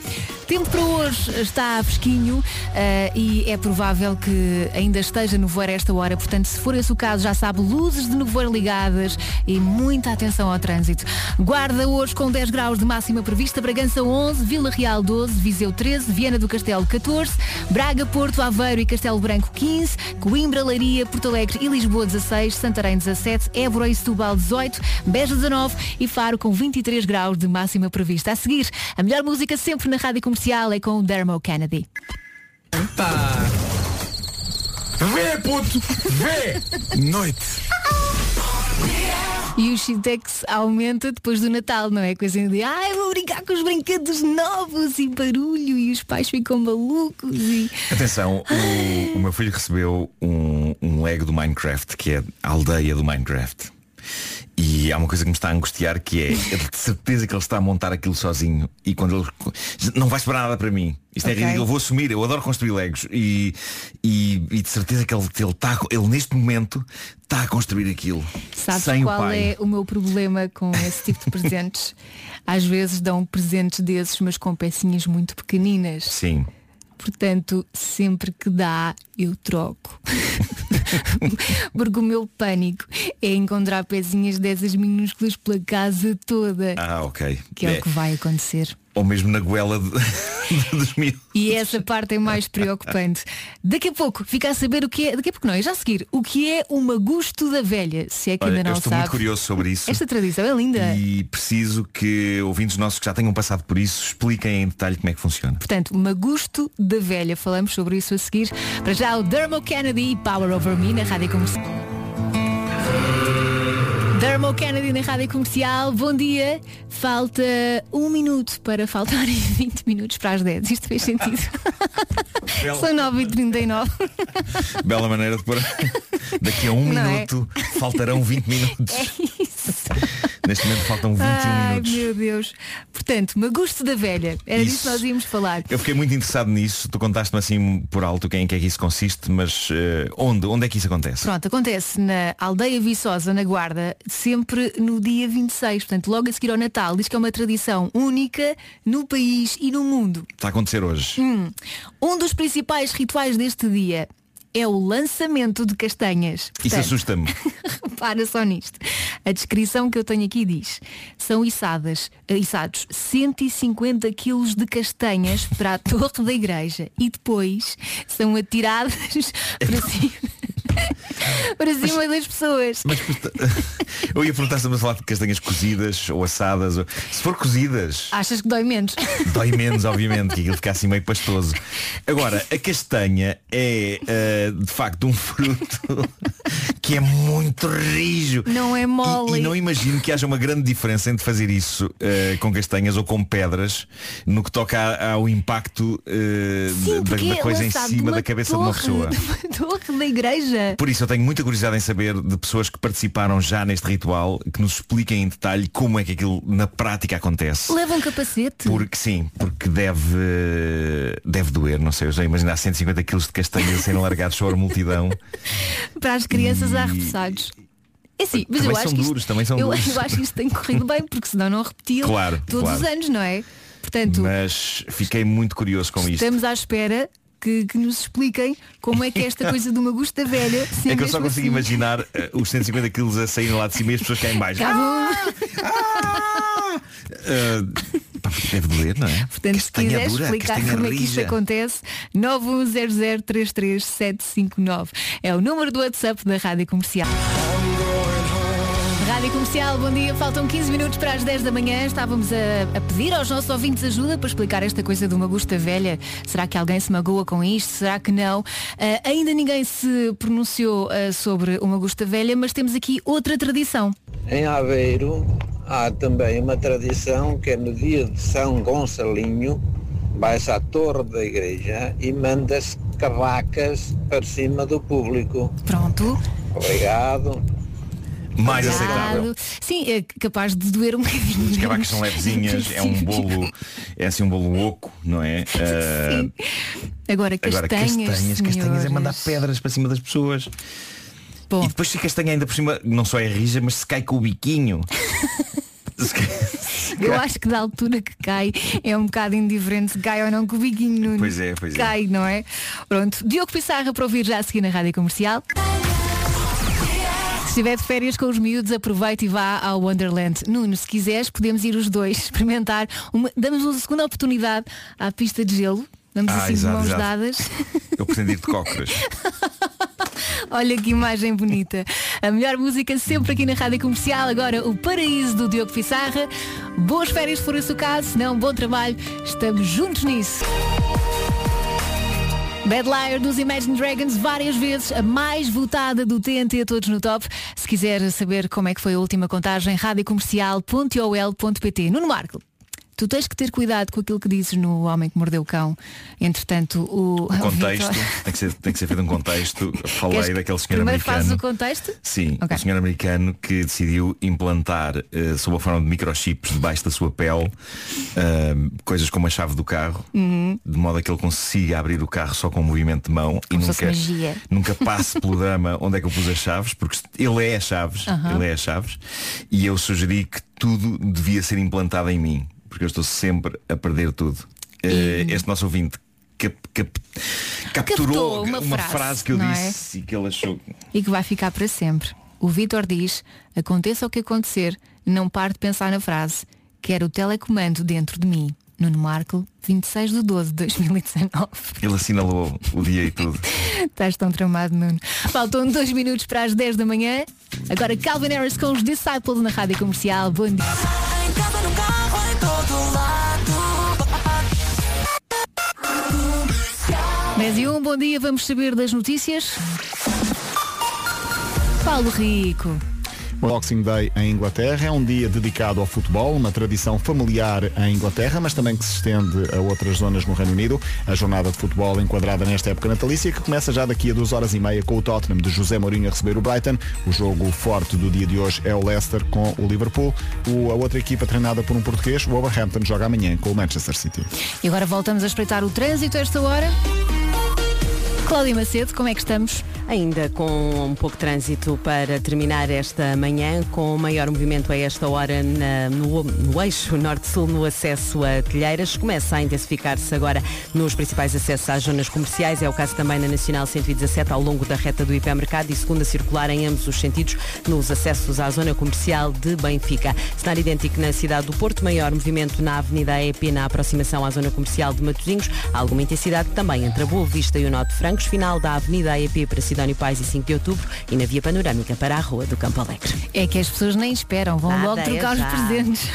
Tempo para hoje está fresquinho eh, e é provável que ainda esteja nevoeiro a esta hora. Portanto, se for esse o caso, já sabe, luzes de nevoeiro ligadas e muita atenção ao trânsito. Guarda hoje com 10 graus de máxima prevista, Bragança 11, Vila Real 12, Viseu 13, Viana do Castelo 14, Braga, Porto, Aveiro e Castelo Branco 15, Coimbra, Leiria, Porto Alegre e Lisboa 16, Santarém 17, Évora e Setúbal 18, Beja 19 e Faro com 23 graus de máxima prevista. A seguir, a melhor música sempre na rádio comercial é com o Dermo Kennedy. Vê, puto! Vê! Noite! E o Shitex aumenta depois do Natal, não é? Coisa de ai, vou brincar com os brinquedos novos e barulho e os pais ficam malucos e. Atenção, o, o meu filho recebeu um, um Lego do Minecraft, que é a aldeia do Minecraft. E há uma coisa que me está a angustiar que é de certeza que ele está a montar aquilo sozinho e quando ele não vai esperar nada para mim. Isto é Ok. ridículo, eu vou assumir, eu adoro construir Legos e, e, e de certeza que ele, ele está, ele neste momento está a construir aquilo. Sabes sem qual o pai. é o meu problema com esse tipo de presentes? Às vezes dão presentes desses, mas com pecinhas muito pequeninas. Sim. Portanto, sempre que dá, eu troco. Porque o meu pânico é encontrar pecinhas dessas minúsculas pela casa toda. Ah, ok. Que é, É. o que vai acontecer. Ou mesmo na goela de- dos miúdos. E essa parte é mais preocupante. Daqui a pouco fica a saber o que é. Daqui a pouco não, é já a seguir. O que é o magusto da velha? Se é que Olha, ainda eu não estou sabe. muito curioso sobre isso. Esta tradição é linda. E preciso que ouvintes nossos que já tenham passado por isso expliquem em detalhe como é que funciona. Portanto, Magusto da Velha. Falamos sobre isso a seguir. Para já o Dermo Kennedy e Power Over Me na Rádio Comercial. Dermo Kennedy na Rádio Comercial. Bom dia. Falta um minuto para faltarem 20 minutos para as 10. Isto fez sentido. São 9h39. Bela maneira de pôr. Daqui a um Não é? minuto faltarão 20 minutos. É isso. Neste momento faltam 21 Ai, minutos. meu Deus. Portanto, Magusto da Velha. Era disso Isso. que nós íamos falar. Eu fiquei muito interessado nisso. Tu contaste-me assim por alto quem é que é que isso consiste, mas eh, onde? Onde é que isso acontece? Pronto, acontece na Aldeia Viçosa, na Guarda, sempre no dia 26, portanto, logo a seguir ao Natal. Diz que é uma tradição única no país e no mundo. Está a acontecer hoje. Hum. Um dos principais rituais deste dia é o lançamento de castanhas. Isso Portanto, assusta-me. Repara só nisto. A descrição que eu tenho aqui diz são içadas, içados 150 quilos de castanhas para a torre da igreja e depois são atiradas para cima. Para cima das pessoas. Mas eu ia perguntar se estamos a falar de castanhas cozidas ou assadas. ou- Se for cozidas, Achas que dói menos? dói menos, obviamente, que aquilo fica assim meio pastoso. Agora, a castanha é eh, de facto um fruto que é muito rijo. Não é mole. E não imagino que haja uma grande diferença entre fazer isso eh, com castanhas ou com pedras no que toca a- ao impacto eh, Sim, da, da é coisa em cima da cabeça de uma torre, pessoa. de uma torre da igreja. Por isso eu tenho muita curiosidade em saber de pessoas que participaram já neste ritual, que nos expliquem em detalhe como é que aquilo na prática acontece. Leva um capacete. Porque sim, porque deve deve doer, não sei, eu já imagino há 150 quilos de castanhas a serem largados sobre a multidão. Para as crianças há repassados. É sim, mas Também eu são acho que duros, isto, também são eu, eu acho que isto tem corrido bem, porque senão não repetiam Claro, todos claro. os anos, não é? Portanto, Mas fiquei muito curioso com isto. estamos à espera que, que nos expliquem como é que é esta coisa de uma gusta velha. se É que eu só consigo assim. imaginar eh, os 150 quilos a saírem lá de cima e as pessoas cá em baixo. Cá vão- Pá, deve doer, não é? Portanto, se dura, explicar como é que isto acontece, 910033759 é o número do WhatsApp da Rádio Comercial. Rádio Comercial, bom dia. Faltam 15 minutos para as 10 da manhã. Estávamos a, a pedir aos nossos ouvintes ajuda para explicar esta coisa de uma gusta velha. Será que alguém se magoa com isto? Será que não? Ah, ainda ninguém se pronunciou ah, sobre uma gusta velha, mas temos aqui outra tradição. Em Aveiro há também uma tradição que é no dia de São Gonçalinho vai-se à torre da igreja e manda-se cavacas para cima do público. Pronto. Obrigado. Mais Obrigado. aceitável. Sim, é capaz de doer um bocadinho. As cavacas são levezinhas, é um bolo, é assim um bolo oco, não é? Ah, Agora, Agora, castanhas, castanhas, castanhas é senhores. mandar pedras para cima das pessoas. E depois se a castanha ainda por cima não só é rija, mas se cai com o biquinho. Cai- Eu acho que da altura que cai é um bocado indiferente se cai ou não com o biquinho Nuno. Pois é, pois é. Cai, não é? Pronto, Diogo Pissarra para ouvir já a seguir na Rádio Comercial. Se estiver de férias com os miúdos, aproveite e vá ao Wonderland. Nuno, se quiseres, podemos ir os dois experimentar. Uma, damos uma segunda oportunidade à pista de gelo. Vamos Ah, assim de exato, mãos exato. dadas. Eu pretendo ir de cócoras. Olha que imagem bonita. A melhor música sempre aqui na Rádio Comercial. Agora o Paraíso do Diogo Pissarra. Boas férias se for esse o caso. Se não, bom trabalho. Estamos juntos nisso. Bad Liar dos Imagine Dragons várias vezes a mais votada do TNT Todos no Top. Se quiser saber como é que foi a última contagem, radiocomercial.ol.pt. Nuno Marco, tu tens que ter cuidado com aquilo que dizes no Homem que Mordeu o Cão. Entretanto, o, O contexto, tem que ser, tem que ser feito um contexto. Falei Queres- daquele senhor americano. o contexto? Sim, Ok. o senhor americano que decidiu implantar eh, sob a forma de microchips debaixo da sua pele eh, coisas como a chave do carro, Uhum. de modo a que ele consiga abrir o carro só com um movimento de mão Como e nunca, magia. nunca passe pelo drama onde é que eu pus as chaves, porque ele é as chaves, Aham. ele é as chaves, e eu sugeri que tudo devia ser implantado em mim, porque eu estou sempre a perder tudo. Eh, Este nosso ouvinte cap- cap- capturou Captou uma frase, frase, que eu é? disse e que ele achou. e que vai ficar para sempre. O Vitor diz, aconteça o que acontecer, não pare de pensar na frase, quero o telecomando dentro de mim. Nuno Marco, 26 de 12 de 2019. Ele assinalou o dia e tudo. Estás tão tramado, Nuno. Faltam dois minutos para as 10 da manhã. Agora Calvin Harris com os Disciples na Rádio Comercial. Bom dia. Todo lado. 10 e 1, bom dia, vamos saber das notícias. Paulo Rico. Boxing Day em Inglaterra é um dia dedicado ao futebol, uma tradição familiar em Inglaterra, mas também que se estende a outras zonas no Reino Unido. A jornada de futebol enquadrada nesta época natalícia, que começa já daqui a duas horas e meia com o Tottenham de José Mourinho a receber o Brighton. O jogo forte do dia de hoje é o Leicester com o Liverpool. O- a outra equipa treinada por um português, o Wolverhampton, joga amanhã com o Manchester City. E agora voltamos a espreitar o trânsito a esta hora. Cláudia Macedo, como é que estamos? Ainda com um pouco de trânsito para terminar esta manhã, com maior movimento a esta hora na- no, no eixo norte-sul no acesso a Telheiras. Começa a intensificar-se agora nos principais acessos às zonas comerciais. É o caso também na Nacional 117 ao longo da reta do hipermercado e segunda circular em ambos os sentidos nos acessos à zona comercial de Benfica. Cenário idêntico na cidade do Porto, maior movimento na Avenida EP na aproximação à zona comercial de Matosinhos. Alguma intensidade também entre a Boa Vista e o Norte de Francos, final da Avenida EP para Sidónio Pais e 5 de Outubro e na Via Panorâmica para a Rua do Campo Alegre. É que as pessoas nem esperam, vão Nada, logo trocar os presentes.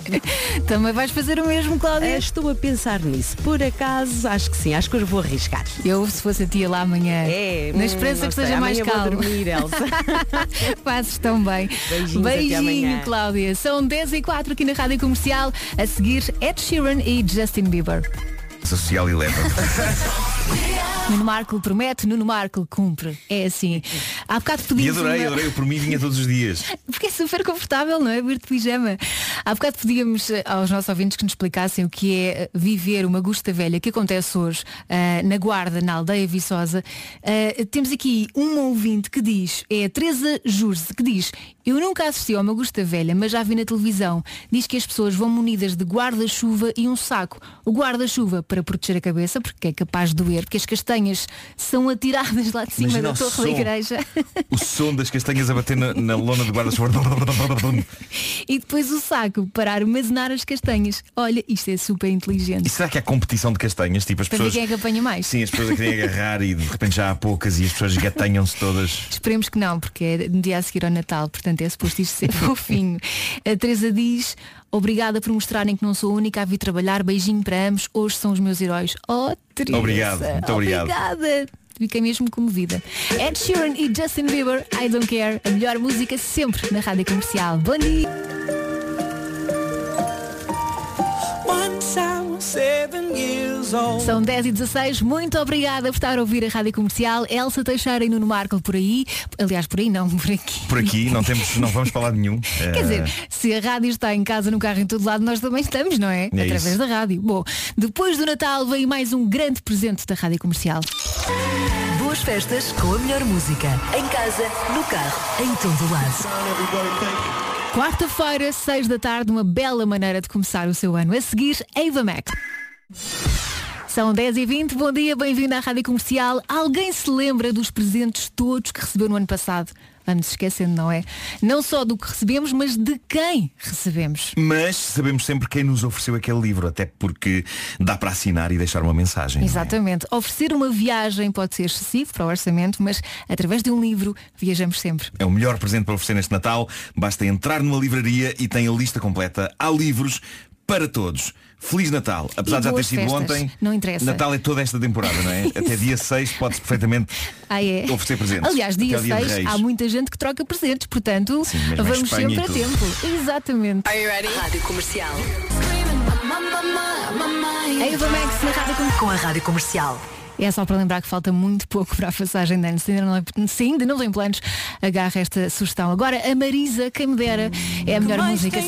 Também vais fazer o mesmo, Cláudia? Eh, Estou a pensar nisso. Por acaso, acho que sim, acho que hoje vou arriscar. Eu, se fosse a tia lá amanhã, É, na esperança que sei, esteja mais calmo. dormir, Elsa. Fazes tão bem. Beijinhos, Beijinho. Cláudia. São 10 e 4 aqui na Rádio Comercial. A seguir, Ed Sheeran e Justin Bieber. Social e leva. Nuno Marco promete, Nuno Marco cumpre. É assim. Há bocado E pedimos adorei, uma- adorei. Por mim vinha todos os dias. Porque é super confortável, não é? Vir de pijama. Há bocado pedíamos eh, aos nossos ouvintes que nos explicassem o que é eh, viver uma Gusta Velha que acontece hoje ah, na Guarda, na aldeia Viçosa. Ah, temos aqui um ouvinte que diz, é a Teresa Jurze, que diz, eu nunca assisti a uma Gusta Velha, mas já vi na televisão. Diz que as pessoas vão munidas de guarda-chuva e um saco. O guarda-chuva para proteger a cabeça, porque é capaz de doer, porque as castanhas são atiradas lá de cima Imagina da torre da igreja. O som das castanhas a bater na, na lona de guarda-chuva. e depois o saco para armazenar as castanhas. Olha, isto é super inteligente. E será que há competição de castanhas? Tipo as Para pessoas. quem é que apanha mais. Sim, as pessoas a querem agarrar e de repente já há poucas e as pessoas gatanham-se todas. Esperemos que não, porque é no dia a seguir ao Natal, portanto é suposto isto ser fofinho. A Teresa diz, obrigada por mostrarem que não sou a única a vir trabalhar, beijinho para ambos, hoje são os meus heróis. Oh, Teresa. Obrigado, muito obrigado. Obrigada. Fiquei mesmo comovida. Ed Sheeran e Justin Bieber, I Don't Care, a melhor música sempre na rádio comercial. Bom dia! São 10 e 16 muito obrigada por estar a ouvir a Rádio Comercial. Elsa Teixeira e Nuno Marco por aí. Aliás, por aí não, por aqui. Por aqui não temos, não vamos falar de nenhum. Quer Eh, dizer, se a rádio está em casa, no carro, em todo lado, nós também estamos, não é? É Através isso. da rádio. Bom, depois do Natal vem mais um grande presente da Rádio Comercial. Boas festas com a melhor música. Em casa, no carro, em todo lado. Quarta-feira, 6 da tarde, uma bela maneira de começar o seu ano. A seguir, Ava Max. São 10 e 20 bom dia, bem-vindo à Rádio Comercial. Alguém se lembra dos presentes todos que recebeu no ano passado? Vamos esquecendo, não é? Não só do que recebemos, mas de quem recebemos. Mas sabemos sempre quem nos ofereceu aquele livro, até porque dá para assinar e deixar uma mensagem. é? Exatamente. Oferecer uma viagem pode ser excessivo para o orçamento, mas através de um livro viajamos sempre. É o melhor presente para oferecer neste Natal. Basta entrar numa livraria e tem a lista completa. Há livros para todos. Feliz Natal. Apesar de já ter sido festas. ontem, Não interessa. Natal é toda esta temporada, não é? Até dia 6 pode-se perfeitamente Ah, é? oferecer presentes. Aliás, dia Até ao dia de 6 Reis. há muita gente que troca presentes, portanto, Sim, vamos sempre a tempo. Exatamente. Rádio Comercial. A Eva Max na Rádio Comercial. Com a Rádio Comercial. É só para lembrar que falta muito pouco para a passagem de ano. Se ainda não, se ainda não tem planos, agarra esta sugestão. Agora, a Marisa, quem me dera, é a melhor música.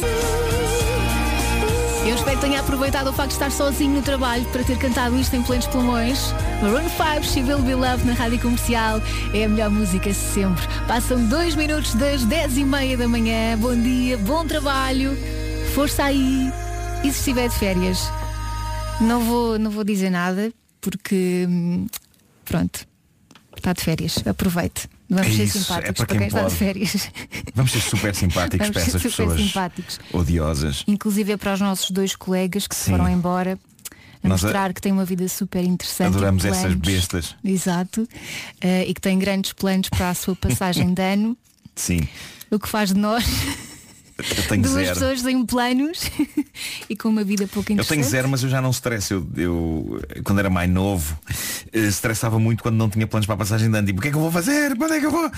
Eu espero que tenha aproveitado o facto de estar sozinho no trabalho para ter cantado isto em plenos pulmões. Maroon 5, She Will Be Loved na Rádio Comercial. É a melhor música sempre. Passam dois minutos das 10 e meia da manhã. Bom dia, bom trabalho. Força aí. E se estiver de férias? Não vou, não vou dizer nada porque hum, pronto, está de férias, aproveite. Vamos É ser isso, é simpáticos para para quem está de férias. Vamos ser super simpáticos Vamos para essas super pessoas simpáticos. odiosas. Inclusive é para os nossos dois colegas que se Sim. foram embora. A Nós mostrar que têm uma vida super interessante. Adoramos essas bestas. Exato. Eh, e que têm grandes planos para a sua passagem de ano. Sim. O que faz de nós Eu tenho duas zero. pessoas sem planos e com uma vida pouco Eu interessante. tenho zero, mas eu já não stresso. Eu, eu, quando era mais novo, eh, estressava muito quando não tinha planos para a passagem de ano. Tipo, o que é que eu vou fazer? Onde é que eu vou?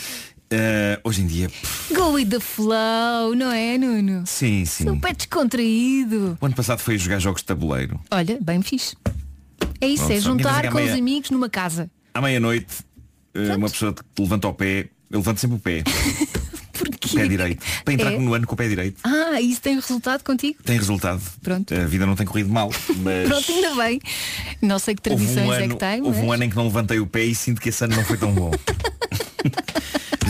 Eh, hoje em dia, pff, Go with the flow, não é, Nuno? sim, sim. Super descontraído. O ano passado foi jogar jogos de tabuleiro. Olha, bem fixe. É isso, Pronto, é juntar à com os meia- amigos numa casa. À meia-noite, eh, uma pessoa te levanta o pé. Eu levanto sempre o pé. O pé direito. Para entrar É? no ano com o pé direito. Ah, isso tem resultado contigo? Tem resultado. Pronto. A vida não tem corrido mal. Mas Pronto, ainda bem. Não sei que tradições um, é ano, que tem, houve um mas... ano em que não levantei o pé e sinto que esse ano não foi tão bom.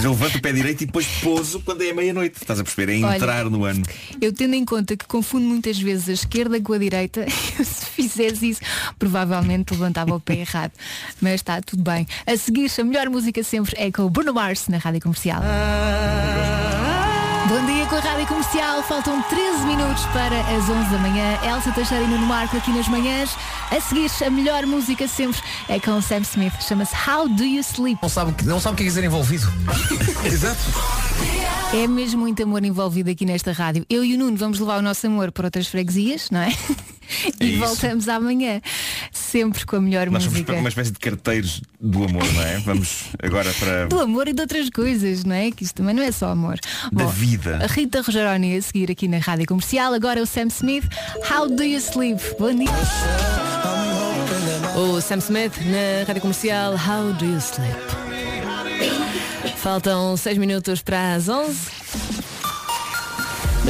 Mas eu levanto o pé direito e depois pouso quando é meia-noite. Estás a perceber? É Olha, entrar no ano. Eu tendo em conta que confundo muitas vezes a esquerda com a direita, eu, se fizesse isso, provavelmente levantava o pé errado. Mas está tudo bem. A seguir, a melhor música sempre é com o Bruno Mars na Rádio Comercial. Bom dia, pela Rádio Comercial. Faltam 13 minutos para as 11 da manhã. Elsa Teixeira e Nuno Marco aqui nas manhãs. A seguir, a melhor música sempre é com o Sam Smith. Chama-se How Do You Sleep? Não sabe, não sabe o que é dizer envolvido. Exato. É mesmo muito amor envolvido aqui nesta rádio. Eu e o Nuno vamos levar o nosso amor para outras freguesias, não é? É e isso. voltamos amanhã. Sempre com a melhor Nós somos música. uma espécie de carteiros do amor, não é? Vamos agora para. Do amor e de outras coisas, não é? Que isto também não é só amor. Da Bom, vida. A Rita Rogeroni a seguir aqui na Rádio Comercial. Agora é o Sam Smith. How do you sleep? Bom dia. O Sam Smith na rádio comercial How Do You Sleep? Faltam 6 minutos para as 11.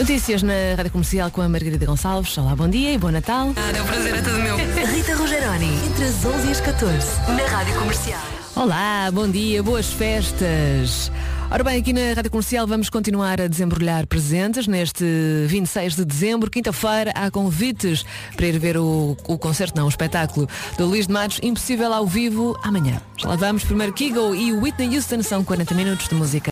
Notícias na rádio comercial com a Margarida Gonçalves. Olá, bom dia e bom Natal. É um prazer, é todo meu. Rita Rogeroni, entre as 11 e as 14, na Rádio Comercial. Olá, bom dia, boas festas. Ora bem, aqui na Rádio Comercial vamos continuar a desembrulhar presentes neste 26 de dezembro, quinta-feira, há convites para ir ver o, o concerto, não, o espetáculo do Luís de Matos, impossível ao vivo, amanhã. Já lá vamos, primeiro Kigo e Whitney Houston, são 40 minutos de música.